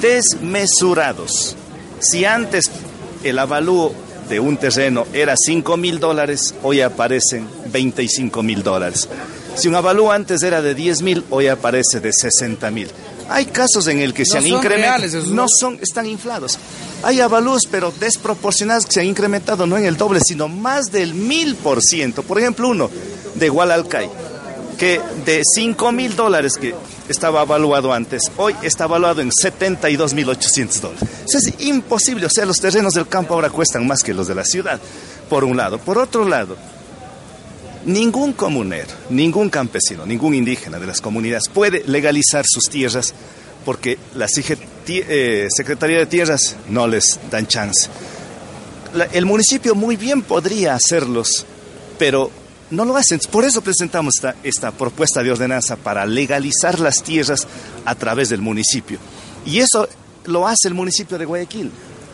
desmesurados. Si antes el avalúo de un terreno era 5 mil dólares, hoy aparecen 25 mil dólares. Si un avalúo antes era de 10 mil, hoy aparece de 60 mil. Hay casos en el que se han incrementado, no son, están inflados. Hay avalúos, pero desproporcionados que se han incrementado no en el doble, sino más del mil por ciento. Por ejemplo, uno de Gualalcay, que de 5 mil dólares que estaba evaluado antes, hoy está evaluado en 72 mil 800 dólares. Eso es imposible, o sea, los terrenos del campo ahora cuestan más que los de la ciudad, por un lado. Por otro lado, Ningún comunero, ningún campesino, ningún indígena de las comunidades puede legalizar sus tierras porque la eh, Secretaría de Tierras no les dan chance. el municipio muy bien podría hacerlos, pero no lo hacen. Por eso presentamos esta, esta propuesta de ordenanza para legalizar las tierras a través del municipio. Y eso lo hace el municipio de Guayaquil,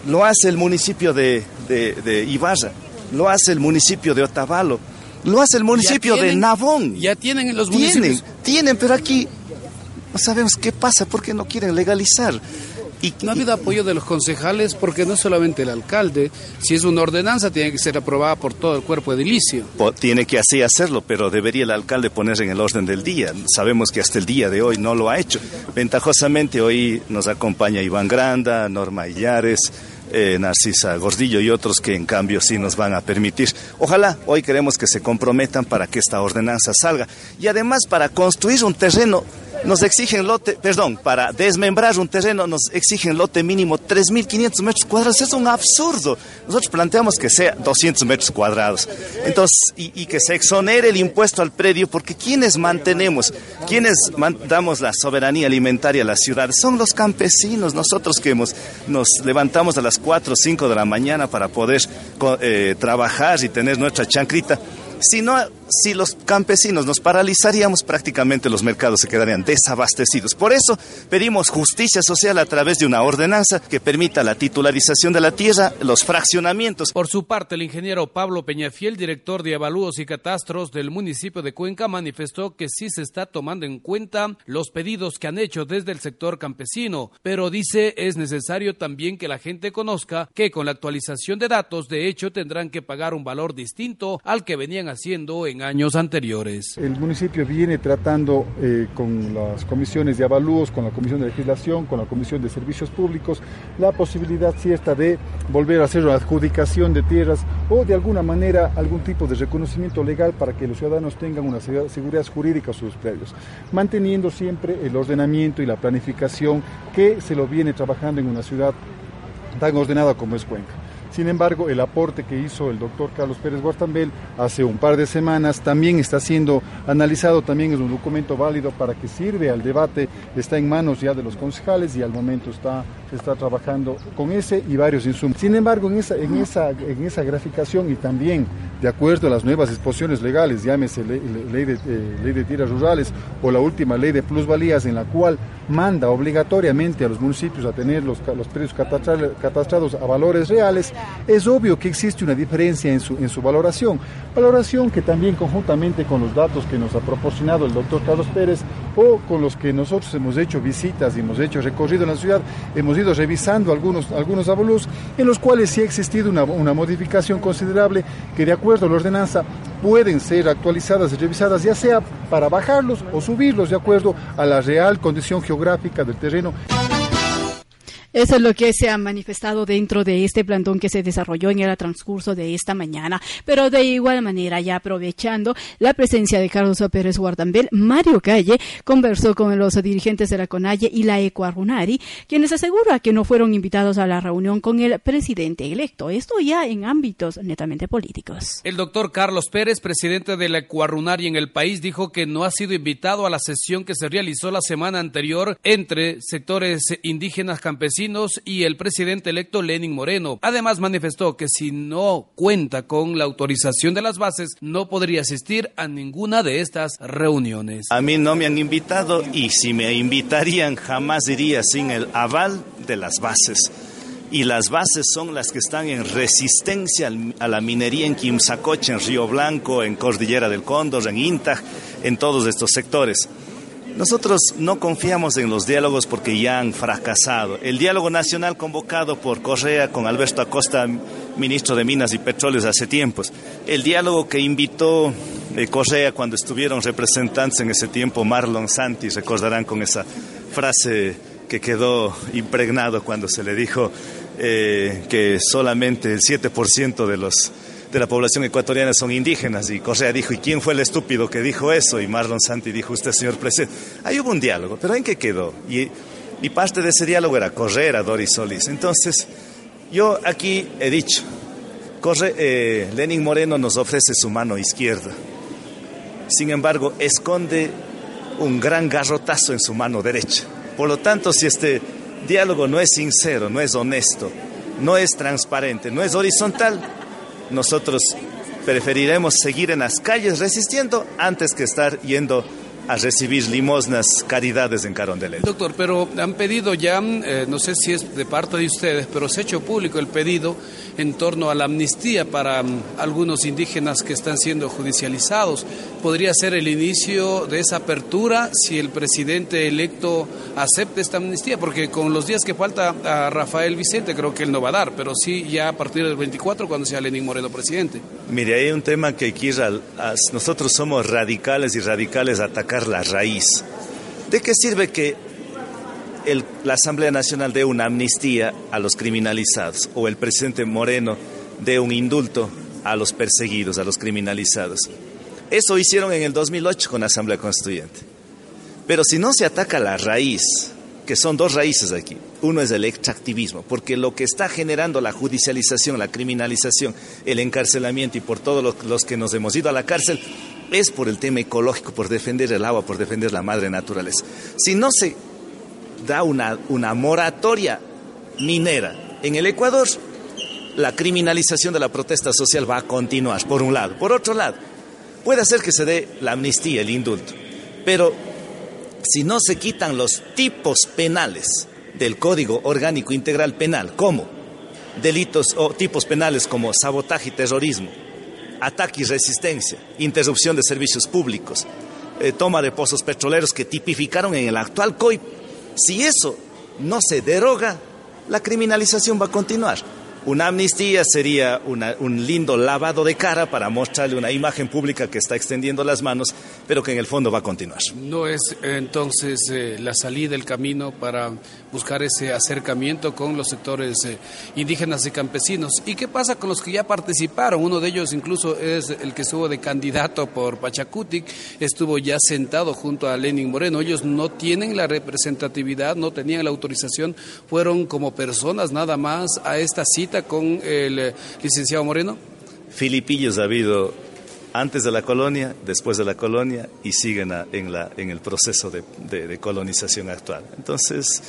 lo hace el municipio de, de Ibarra, lo hace el municipio de Otavalo lo hace el municipio de Navón. Ya tienen los municipios. Tienen, tienen, pero aquí no sabemos qué pasa, por qué no quieren legalizar. Y, no ha habido apoyo de los concejales porque no solamente el alcalde, si es una ordenanza tiene que ser aprobada por todo el cuerpo edilicio. Tiene que así hacerlo, pero debería el alcalde poner en el orden del día. Sabemos que hasta el día de hoy no lo ha hecho. Ventajosamente hoy nos acompaña Iván Granda, Norma Illares, eh, Narcisa Gordillo y otros que en cambio sí nos van a permitir. Ojalá hoy queremos que se comprometan para que esta ordenanza salga y además para construir un terreno nos exigen lote, perdón, para desmembrar un terreno nos exigen lote mínimo 3.500 metros cuadrados. Es un absurdo. Nosotros planteamos que sea 200 metros cuadrados. Entonces, y, que se exonere el impuesto al predio, porque quienes mantenemos, quienes damos la soberanía alimentaria a la ciudad, son los campesinos, nosotros que hemos, nos levantamos a las 4 o 5 de la mañana para poder eh, trabajar y tener nuestra chancrita si no, si los campesinos nos paralizaríamos, prácticamente los mercados se quedarían desabastecidos. Por eso pedimos justicia social a través de una ordenanza que permita la titularización de la tierra, los fraccionamientos. Por su parte, el ingeniero Pablo Peñafiel, director de avalúos y catastros del municipio de Cuenca, manifestó que sí se está tomando en cuenta los pedidos que han hecho desde el sector campesino, pero dice es necesario también que la gente conozca que con la actualización de datos, de hecho, tendrán que pagar un valor distinto al que venían haciendo en años anteriores. El municipio viene tratando eh, con las comisiones de avalúos, con la Comisión de Legislación, con la Comisión de Servicios Públicos, la posibilidad cierta de volver a hacer una adjudicación de tierras o de alguna manera algún tipo de reconocimiento legal para que los ciudadanos tengan una seguridad jurídica a sus predios, manteniendo siempre el ordenamiento y la planificación que se lo viene trabajando en una ciudad tan ordenada como es Cuenca. Sin embargo, el aporte que hizo el doctor Carlos Pérez Guartambel hace un par de semanas también está siendo analizado, también es un documento válido para que sirve al debate, está en manos ya de los concejales y al momento está, se está trabajando con ese y varios insumos. Sin embargo, en esa, en esa, en esa graficación y también de acuerdo a las nuevas disposiciones legales, llámese ley, ley de, eh, ley de tiras rurales o la última ley de plusvalías en la cual manda obligatoriamente a los municipios a tener los, los precios catastrados a valores reales, es obvio que existe una diferencia en su, en su valoración. Valoración que también conjuntamente con los datos que nos ha proporcionado el doctor Carlos Pérez o con los que nosotros hemos hecho visitas y hemos hecho recorrido en la ciudad, hemos ido revisando algunos, algunos avalúos en los cuales sí ha existido una, una modificación considerable que de acuerdo a la ordenanza pueden ser actualizadas y revisadas, ya sea para bajarlos o subirlos de acuerdo a la real condición geográfica del terreno. Eso es lo que se ha manifestado dentro de este plantón que se desarrolló en el transcurso de esta mañana. Pero de igual manera, ya aprovechando la presencia de Carlos Pérez Guardambel, Mario Calle conversó con los dirigentes de la CONAIE y la Ecuarunari, quienes aseguran que no fueron invitados a la reunión con el presidente electo. Esto ya en ámbitos netamente políticos. El doctor Carlos Pérez, presidente de la Ecuarunari en el país, dijo que no ha sido invitado a la sesión que se realizó la semana anterior entre sectores indígenas campesinos y el presidente electo Lenin Moreno. Además manifestó que si no cuenta con la autorización de las bases, no podría asistir a ninguna de estas reuniones. A mí no me han invitado y si me invitarían jamás iría sin el aval de las bases y las bases son las que están en resistencia a la minería en Quimsacoche, en Río Blanco, en Cordillera del Cóndor, en Intag, en todos estos sectores. Nosotros no confiamos en los diálogos porque ya han fracasado. El diálogo nacional convocado por Correa con Alberto Acosta, ministro de Minas y Petróleos hace tiempos. El diálogo que invitó eh, Correa cuando estuvieron representantes en ese tiempo, Marlon Santi, recordarán con esa frase que quedó impregnado cuando se le dijo eh, que solamente el 7% de los de la población ecuatoriana son indígenas. Y Correa dijo, ¿y quién fue el estúpido que dijo eso? Y Marlon Santi dijo, usted, señor presidente. Ahí hubo un diálogo, pero ¿en qué quedó? Y, y parte de ese diálogo era Correa, Doris Solís. Entonces, yo aquí he dicho, Corre, eh, Lenin Moreno nos ofrece su mano izquierda. Sin embargo, esconde un gran garrotazo en su mano derecha. Por lo tanto, si este diálogo no es sincero, no es honesto, no es transparente, no es horizontal, nosotros preferiremos seguir en las calles resistiendo antes que estar yendo a recibir limosnas, caridades en Carondelet. Doctor, pero han pedido ya, eh, no sé si es de parte de ustedes, pero se ha hecho público el pedido en torno a la amnistía para um, algunos indígenas que están siendo judicializados. ¿Podría ser el inicio de esa apertura si el presidente electo acepta esta amnistía? Porque con los días que falta a Rafael Vicente creo que él no va a dar, pero sí ya a partir del 24 cuando sea Lenín Moreno presidente. Mire, hay un tema que aquí nosotros somos radicales y radicales la raíz. ¿De qué sirve que la Asamblea Nacional dé una amnistía a los criminalizados o el presidente Moreno dé un indulto a los perseguidos, a los criminalizados. Eso hicieron en el 2008 con la Asamblea Constituyente. Pero si no se ataca la raíz, que son dos raíces aquí, uno es el extractivismo, porque lo que está generando la judicialización, la criminalización, el encarcelamiento y por todos los que nos hemos ido a la cárcel, es por el tema ecológico, por defender el agua, por defender la madre naturaleza. Si no se da una, una moratoria minera en el Ecuador, la criminalización de la protesta social va a continuar, por un lado. Por otro lado, puede ser que se dé la amnistía, el indulto, pero si no se quitan los tipos penales del Código Orgánico Integral Penal, como delitos o tipos penales como sabotaje y terrorismo, ataque y resistencia, interrupción de servicios públicos, eh, toma de pozos petroleros que tipificaron en el actual COIP, si eso no se deroga, la criminalización va a continuar. Una amnistía sería un lindo lavado de cara para mostrarle una imagen pública que está extendiendo las manos, pero que en el fondo va a continuar. No es entonces eh, la salida del camino para buscar ese acercamiento con los sectores eh, indígenas y campesinos. ¿Y qué pasa con los que ya participaron? Uno de ellos incluso es el que estuvo de candidato por Pachacutic, estuvo ya sentado junto a Lenin Moreno. Ellos no tienen la representatividad, no tenían la autorización, fueron como personas nada más a esta cita con el eh, licenciado Moreno? Filipillos ha habido antes de la colonia, después de la colonia y siguen en, la, en el proceso de, colonización actual. Entonces,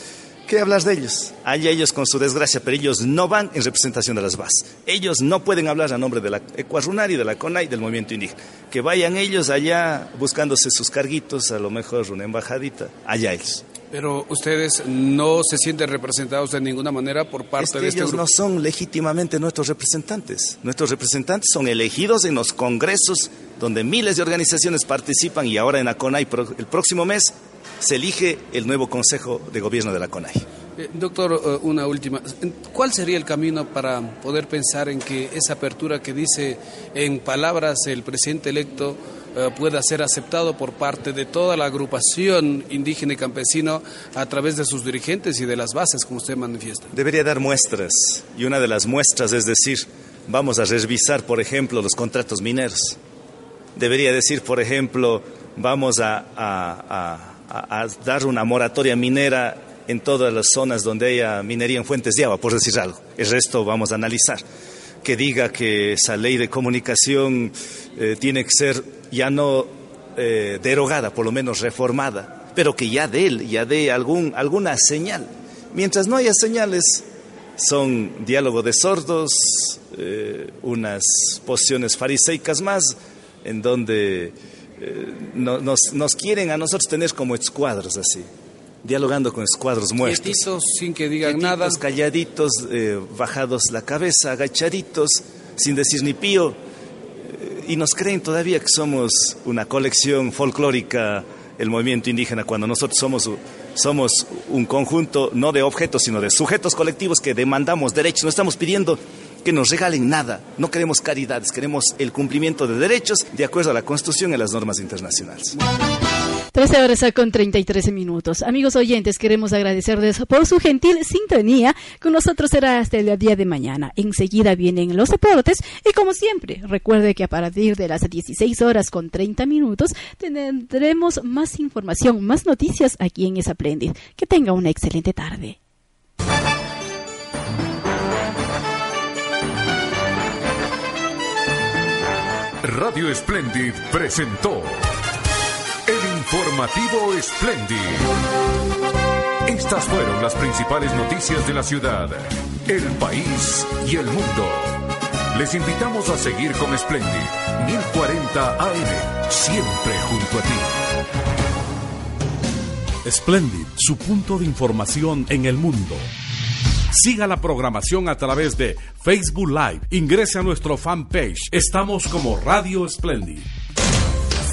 ¿qué hablar de ellos? Hay ellos con su desgracia, pero ellos no van en representación de las bases. Ellos no pueden hablar a nombre de la Ecuarunari, de la CONAI, del movimiento indígena. Que vayan ellos allá buscándose sus carguitos, a lo mejor una embajadita, allá ellos. Pero ustedes no se sienten representados de ninguna manera por parte de este ellos no son legítimamente nuestros representantes. Nuestros representantes son elegidos en los congresos donde miles de organizaciones participan y ahora en la CONAI el próximo mes se elige el nuevo Consejo de Gobierno de la CONAI. Eh, doctor, eh, una última. ¿Cuál sería el camino para poder pensar en que esa apertura que dice en palabras el presidente electo eh, pueda ser aceptado por parte de toda la agrupación indígena y campesino a través de sus dirigentes y de las bases, como usted manifiesta? Debería dar muestras, y una de las muestras es decir, vamos a revisar, por ejemplo, los contratos mineros. Debería decir, por ejemplo, vamos a, dar una moratoria minera en todas las zonas donde haya minería en fuentes de agua, por decir algo. El resto vamos a analizar que diga que esa ley de comunicación eh, tiene que ser ya no eh, derogada, por lo menos reformada, pero que ya dé él, ya dé algún, alguna señal. Mientras no haya señales, son diálogo de sordos, eh, unas posiciones fariseicas más, en donde nos, nos quieren a nosotros tener como escuadros así dialogando con escuadros muertos. Quietitos, sin que digan nada. Calladitos, eh, bajados la cabeza, agachaditos, sin decir ni pío. Y nos creen todavía que somos una colección folclórica, el movimiento indígena, cuando nosotros somos, somos un conjunto no de objetos, sino de sujetos colectivos que demandamos derechos. No estamos pidiendo que nos regalen nada. No queremos caridades, queremos el cumplimiento de derechos de acuerdo a la Constitución y las normas internacionales. 13 horas con 33 minutos. Amigos oyentes, queremos agradecerles por su gentil sintonía. Con nosotros será hasta el día de mañana. Enseguida vienen los deportes y como siempre, recuerde que a partir de las 16 horas con 30 minutos tendremos más información, más noticias aquí en Splendid. Que tenga una excelente tarde. Radio Splendid presentó Informativo Splendid. Estas fueron las principales noticias de la ciudad, el país y el mundo. Les invitamos a seguir con Splendid 1040 AM, siempre junto a ti. Splendid, su punto de información en el mundo. Siga la programación a través de Facebook Live. Ingrese a nuestro fanpage. Estamos como Radio Splendid.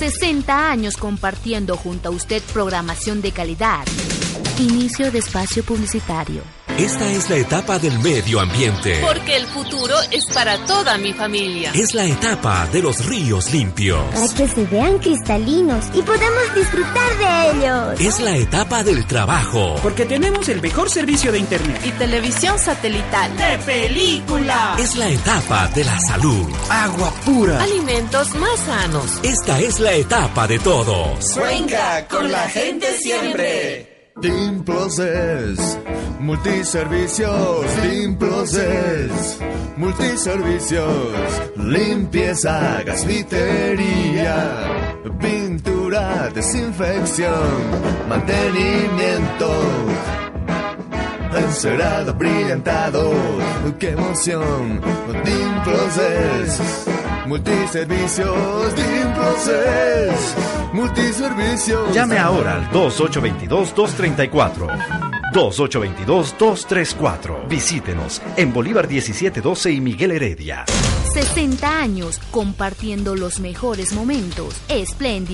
60 años compartiendo junto a usted programación de calidad. Inicio de espacio publicitario. Esta es la etapa del medio ambiente. Porque el futuro es para toda mi familia. Es la etapa de los ríos limpios. Para que se vean cristalinos y podamos disfrutar de ellos. Es la etapa del trabajo. Porque tenemos el mejor servicio de internet. Y televisión satelital. De película. Es la etapa de la salud. Agua pura. Alimentos más sanos. Esta es la etapa de todos. Cuenca, con la gente siempre. Dimploses, multiservicios, Dimploses, multiservicios, limpieza, gasvitería, pintura, desinfección, mantenimiento, encerado, brillantado, qué emoción, Dimploses Multiservicios Dimproces. Multiservicios. Llame ahora al 2822-234. 2822-234. Visítenos en Bolívar 1712 y Miguel Heredia. 60 años compartiendo los mejores momentos. Espléndido.